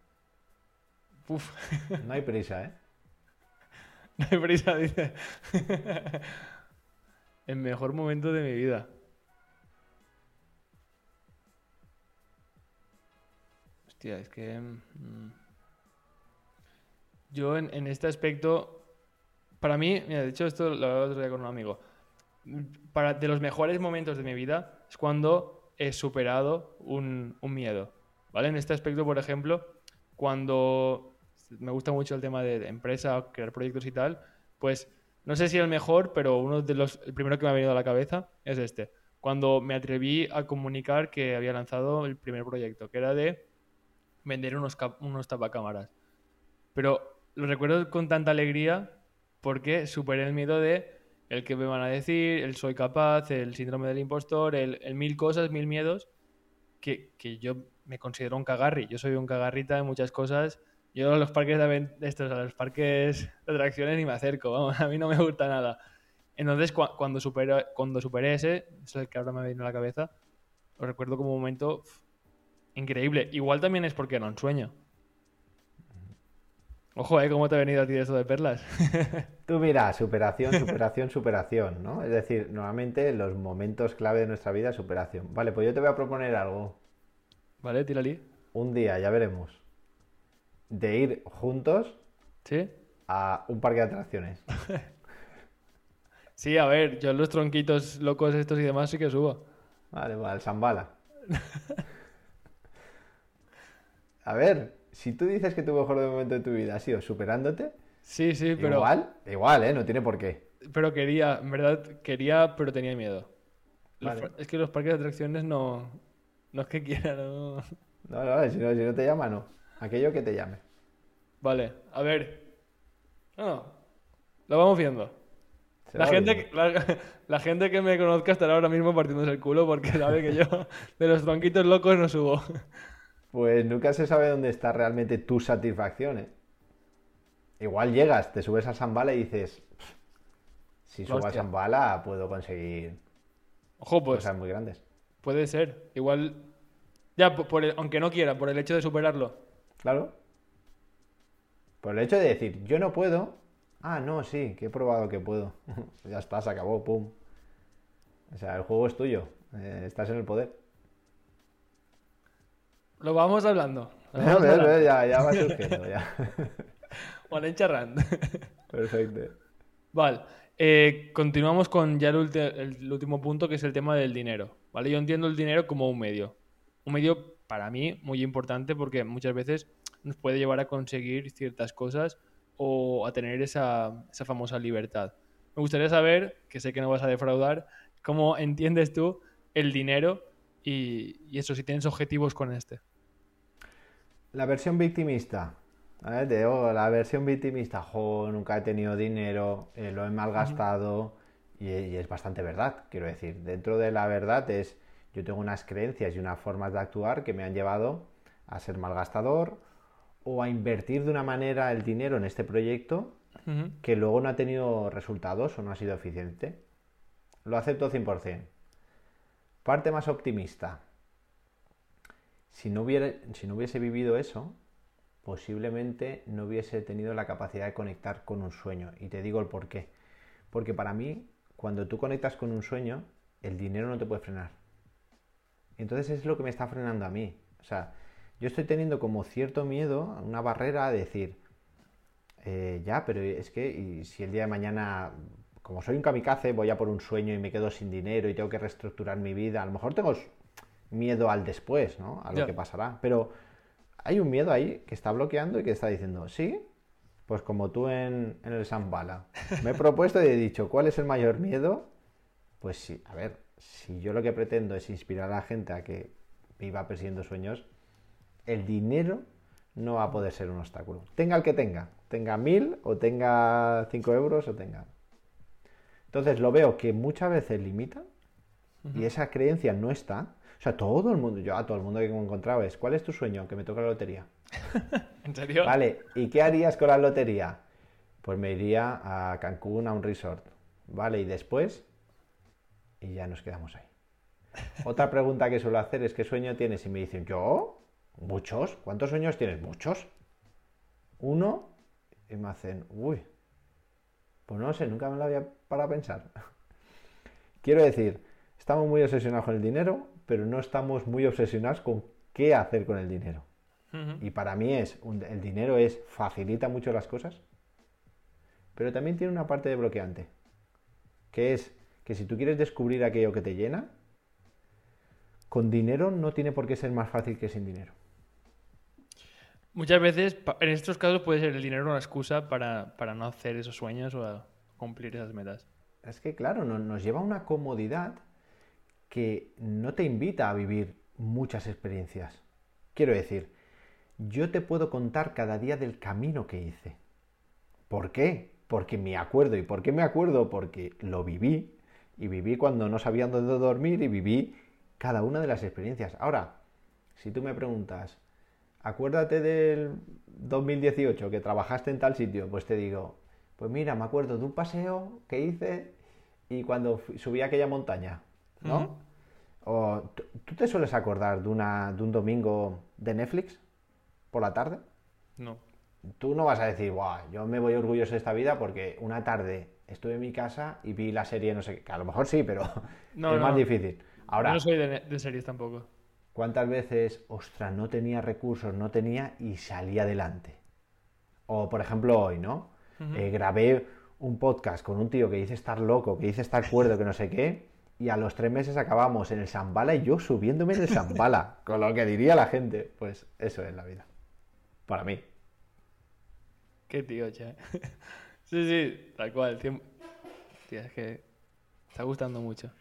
Uf, No hay prisa, ¿eh? no hay prisa, dice. El mejor momento de mi vida. Hostia, es que... mm, Yo en, en este aspecto, para mí, mira, de hecho esto lo hablaba otro día con un amigo, para, de los mejores momentos de mi vida es cuando he superado un, un miedo, ¿vale? En este aspecto, por ejemplo, cuando me gusta mucho el tema de empresa, crear proyectos y tal, pues no sé si el mejor, pero uno de los, el primero que me ha venido a la cabeza es este. Cuando me atreví a comunicar que había lanzado el primer proyecto, que era de vender unos, unos tapacámaras. Pero lo recuerdo con tanta alegría porque superé el miedo de el que me van a decir, el soy capaz, el síndrome del impostor, el, mil cosas, mil miedos, que, que, yo me considero un cagarri. Yo soy un cagarrita de muchas cosas yo a los parques de, estos, a los parques de atracciones ni me acerco, vamos, a mí no me gusta nada. Entonces, cuando, supero, cuando superé ese, es el que ahora me viene a la cabeza, lo recuerdo como un momento increíble. Igual también es porque era un sueño. Ojo, ¿eh? ¿Cómo te ha venido a ti eso de perlas? Tú mira, superación, superación, superación, ¿no? Es decir, normalmente los momentos clave de nuestra vida, superación. Vale, pues yo te voy a proponer algo. Vale, tírali. Un día, ya veremos de ir juntos ¿Sí? a un parque de atracciones. sí, a ver, yo los tronquitos locos estos y demás sí que subo. Vale, vale, al Zambala. a ver, si tú dices que tu mejor momento de tu vida ha sido superándote. Sí, sí, pero. Igual, igual, ¿eh? No tiene por qué. Pero quería, en verdad, quería, pero tenía miedo. Es que los parques de atracciones no. No es que quiera, no. No, no, si no, si no te llama, no. Aquello que te llame. Vale, a ver. No, lo vamos viendo. La gente, que, la, gente que me conozca estará ahora mismo partiéndose el culo porque sabe que yo de los tronquitos locos no subo. Pues nunca se sabe dónde está realmente tu satisfacción. ¿eh? Igual llegas, te subes a Zambala y dices, si subo a Zambala puedo conseguir Ojo, pues, cosas muy grandes. Puede ser. Igual, ya, por aunque no quiera, por el hecho de superarlo. Claro. Por el hecho de decir, yo no puedo. Ah, no, sí, que he probado que puedo. ya está, se acabó, pum. O sea, el juego es tuyo. Eh, estás en el poder. Lo vamos hablando. ya, ya va surgiendo, ya. Charrando. Perfecto. Vale. Eh, continuamos con ya el, el, último punto, que es el tema del dinero. ¿Vale? Yo entiendo el dinero como un medio. Un medio para mí muy importante porque muchas veces nos puede llevar a conseguir ciertas cosas o a tener esa, famosa libertad. Me gustaría saber, que sé que no vas a defraudar, cómo entiendes tú el dinero y, eso, si tienes objetivos con este. La versión victimista. De, oh, la versión victimista, jo, nunca he tenido dinero, eh, lo he malgastado. y, y, es bastante verdad, quiero decir. Dentro de la verdad es yo tengo unas creencias y unas formas de actuar que me han llevado a ser malgastador o a invertir de una manera el dinero en este proyecto que luego no ha tenido resultados o no ha sido eficiente. Lo acepto 100%. Parte más optimista. Si no, hubiera, si no hubiese vivido eso, posiblemente no hubiese tenido la capacidad de conectar con un sueño. Y te digo el por qué. Porque para mí, cuando tú conectas con un sueño, el dinero no te puede frenar. Entonces es lo que me está frenando a mí. O sea, yo estoy teniendo como cierto miedo, una barrera a decir, eh, ya, pero es que si el día de mañana, como soy un kamikaze, voy a por un sueño y me quedo sin dinero y tengo que reestructurar mi vida, a lo mejor tengo miedo al después, ¿no? A lo que pasará. Pero hay un miedo ahí que está bloqueando y que está diciendo, sí, pues como tú en, en el Zambala. Me he propuesto y he dicho, ¿cuál es el mayor miedo? Pues sí, a ver, si yo lo que pretendo es inspirar a la gente a que viva persiguiendo sueños, el dinero no va a poder ser un obstáculo. Tenga el que tenga, tenga mil o tenga cinco euros o tenga. Entonces lo veo que muchas veces limita y esa creencia no está. O sea, todo el mundo, yo a todo el mundo que me he encontrado es, ¿cuál es tu sueño? Que me toque la lotería. ¿En serio? Vale, ¿y qué harías con la lotería? Pues me iría a Cancún a un resort. Vale, y después y ya nos quedamos ahí. Otra pregunta que suelo hacer es ¿qué sueño tienes? Y me dicen, ¿yo? ¿Muchos? ¿Cuántos sueños tienes? ¿Muchos? ¿Uno? Y me hacen, uy, pues no sé, nunca me lo había para pensar. Quiero decir, estamos muy obsesionados con el dinero, pero no estamos muy obsesionados con qué hacer con el dinero. Y para mí es, un- el dinero es, facilita mucho las cosas, pero también tiene una parte de bloqueante, que es que si tú quieres descubrir aquello que te llena, con dinero no tiene por qué ser más fácil que sin dinero. Muchas veces, en estos casos, puede ser el dinero una excusa para, para no hacer esos sueños o a cumplir esas metas. Es que, claro, no- nos lleva a una comodidad que no te invita a vivir muchas experiencias. Quiero decir, yo te puedo contar cada día del camino que hice. ¿Por qué? Porque me acuerdo. ¿Y por qué me acuerdo? Porque lo viví. Y viví cuando no sabía dónde dormir y viví cada una de las experiencias. Ahora, si tú me preguntas, acuérdate del 2018 que trabajaste en tal sitio, pues te digo, pues mira, me acuerdo de un paseo que hice y cuando subí a aquella montaña, ¿no? O, ¿tú- ¿Tú te sueles acordar de, una, de un domingo de Netflix por la tarde? No. Tú no vas a decir, guau, yo me voy orgulloso de esta vida porque una tarde estuve en mi casa y vi la serie, no sé qué, que a lo mejor sí, pero No, es no. más difícil. Ahora, Yo no soy de, series tampoco. ¿cuántas veces, ostras, no tenía recursos, no tenía y salí adelante? O, por ejemplo, hoy, ¿no? Eh, grabé un podcast con un tío que dice estar loco, que dice estar cuerdo, que no sé qué, y a los tres meses acabamos en el Zambala y yo subiéndome en el Zambala, con lo que diría la gente. Pues eso es la vida. Para mí. Qué tío, che. sí, sí, tal cual. Tío, es que está gustando mucho.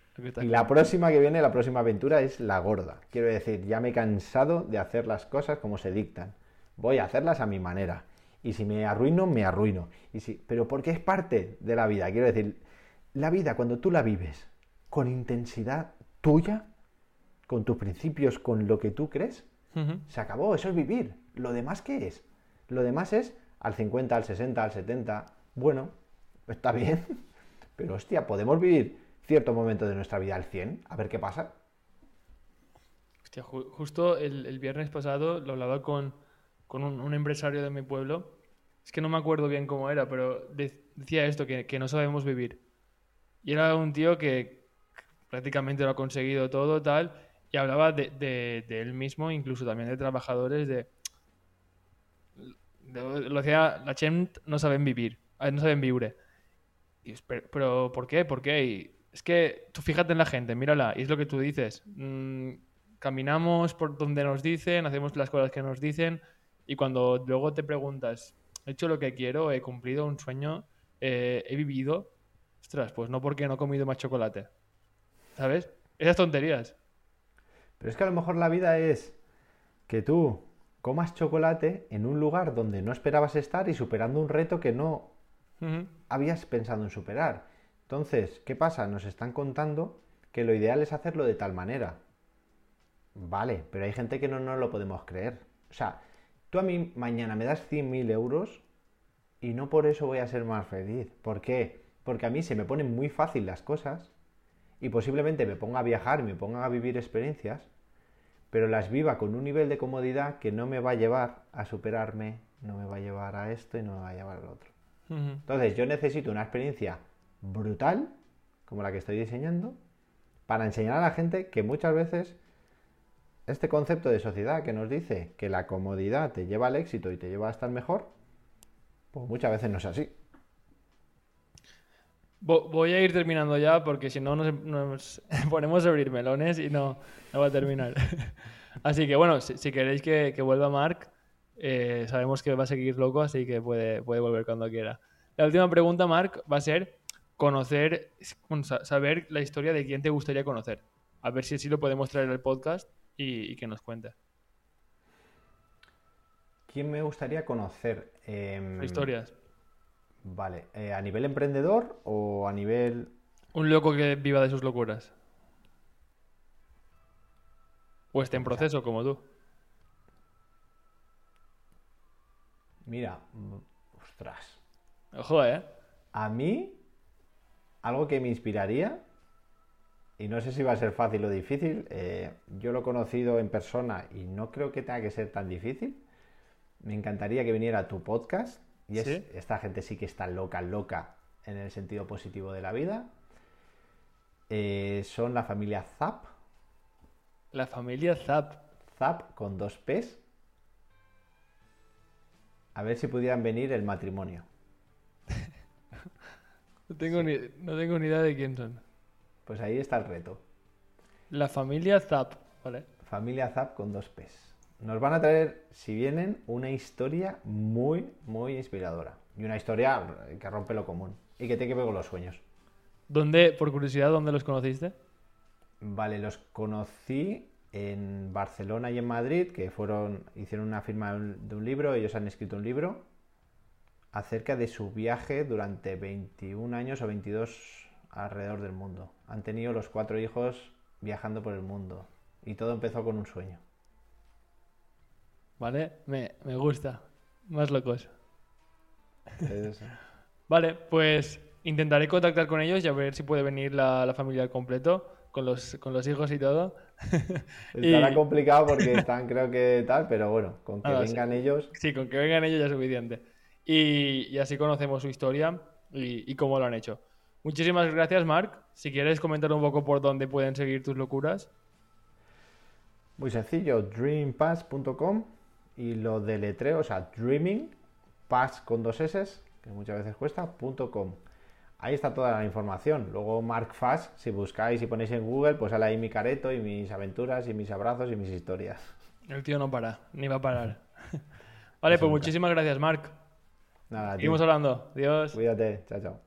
Y la próxima que viene, la próxima aventura es la gorda. Quiero decir, ya me he cansado de hacer las cosas como se dictan. Voy a hacerlas a mi manera. Y si me arruino, me arruino. Y si... Pero porque es parte de la vida. Quiero decir, la vida cuando tú la vives con intensidad tuya, con tus principios, con lo que tú crees, se acabó. Eso es vivir. ¿Lo demás qué es? Lo demás es al 50, al 60, al 70. Bueno, está bien. Pero hostia, podemos vivir cierto momento de nuestra vida al 100, a ver qué pasa. Hostia, ju- justo el, el viernes pasado lo hablaba con, con un, un empresario de mi pueblo. Es que no me acuerdo bien cómo era, pero de- decía esto, que, que no sabemos vivir. Y era un tío que prácticamente lo ha conseguido todo, tal, y hablaba de, él mismo, incluso también de trabajadores, de... lo decía, la gent no saben vivir, eh, no saben vivir. Y es, pero, pero, ¿por qué? ¿Por qué? Y es que tú fíjate en la gente, mírala, y es lo que tú dices. Mm, caminamos por donde nos dicen, hacemos las cosas que nos dicen, y cuando luego te preguntas, ¿he hecho lo que quiero? ¿He cumplido un sueño? eh, ¿He vivido? Ostras, pues no porque no he comido más chocolate. ¿Sabes? Esas tonterías. Pero es que a lo mejor la vida es que tú comas chocolate en un lugar donde no esperabas estar y superando un reto que no habías pensado en superar. Entonces, ¿qué pasa? Nos están contando que lo ideal es hacerlo de tal manera. Vale, pero hay gente que no nos lo podemos creer. O sea, tú a mí mañana me das 100.000 euros y no por eso voy a ser más feliz. ¿Por qué? Porque a mí se me ponen muy fácil las cosas y posiblemente me ponga a viajar me ponga a vivir experiencias, pero las viva con un nivel de comodidad que no me va a llevar a superarme, no me va a llevar a esto y no me va a llevar al otro. Entonces yo necesito una experiencia brutal, como la que estoy diseñando, para enseñar a la gente que muchas veces este concepto de sociedad que nos dice que la comodidad te lleva al éxito y te lleva a estar mejor, pues muchas veces no es así. Vo- Voy a ir terminando ya porque si no nos, nos ponemos a abrir melones y no, no va a terminar. Así que bueno, si, si queréis que, que vuelva Mark, eh, sabemos que va a seguir loco, así que puede, puede volver cuando quiera. La última pregunta, Mark, va a ser conocer, saber la historia de quién te gustaría conocer. A ver si así lo podemos traer al podcast y, y que nos cuente. ¿Quién me gustaría conocer? Em, Historias. Vale, eh, ¿a nivel emprendedor o a nivel... Un loco que viva de sus locuras. O esté en proceso, como tú. Mira, mm, ostras. Ojo, ¿eh? A mí, algo que me inspiraría, y no sé si va a ser fácil o difícil, eh, yo lo he conocido en persona y no creo que tenga que ser tan difícil. Me encantaría que viniera a tu podcast, y es, ¿Sí? esta gente sí que está loca, loca en el sentido positivo de la vida. Eh, son la familia Zap, La familia Zap. Zap con dos P's. a ver si pudieran venir el matrimonio. No tengo, ni, no tengo ni idea de quién son. Pues ahí está el reto. La familia Zap, ¿vale? Familia Zap con dos P's. Nos van a traer, si vienen, una historia muy, muy inspiradora. Y una historia que rompe lo común. Y que tiene que ver con los sueños. ¿Dónde, por curiosidad, dónde los conociste? Vale, los conocí en Barcelona y en Madrid, que fueron, hicieron una firma de un libro, ellos han escrito un libro acerca de su viaje durante 21 años o 22 alrededor del mundo. Han tenido los cuatro hijos viajando por el mundo y todo empezó con un sueño. Vale, me, me gusta. Más locos. Es- Vale, pues intentaré contactar con ellos y a ver si puede venir la, la familia al completo, con los, con los hijos y todo. Estará Y- complicado porque están, creo que tal, pero bueno, con que sí. vengan ellos, Sí, con que vengan ellos ya es suficiente. Y, y así conocemos su historia y, y cómo lo han hecho. Muchísimas gracias, Marc. Si quieres comentar un poco por dónde pueden seguir tus locuras. muy sencillo, dreampass.com y lo deletreo, o sea, dreaming, pass con dos S, que muchas veces cuesta, punto .com. Ahí está toda la información. Luego Mark Fass, si buscáis y ponéis en Google, pues sale ahí mi careto y mis aventuras y mis abrazos y mis historias. El tío no para, ni va a parar. vale, Eso pues nunca. muchísimas gracias, Marc. Nada, tío. Seguimos hablando. Adiós. Cuídate, chao, chao.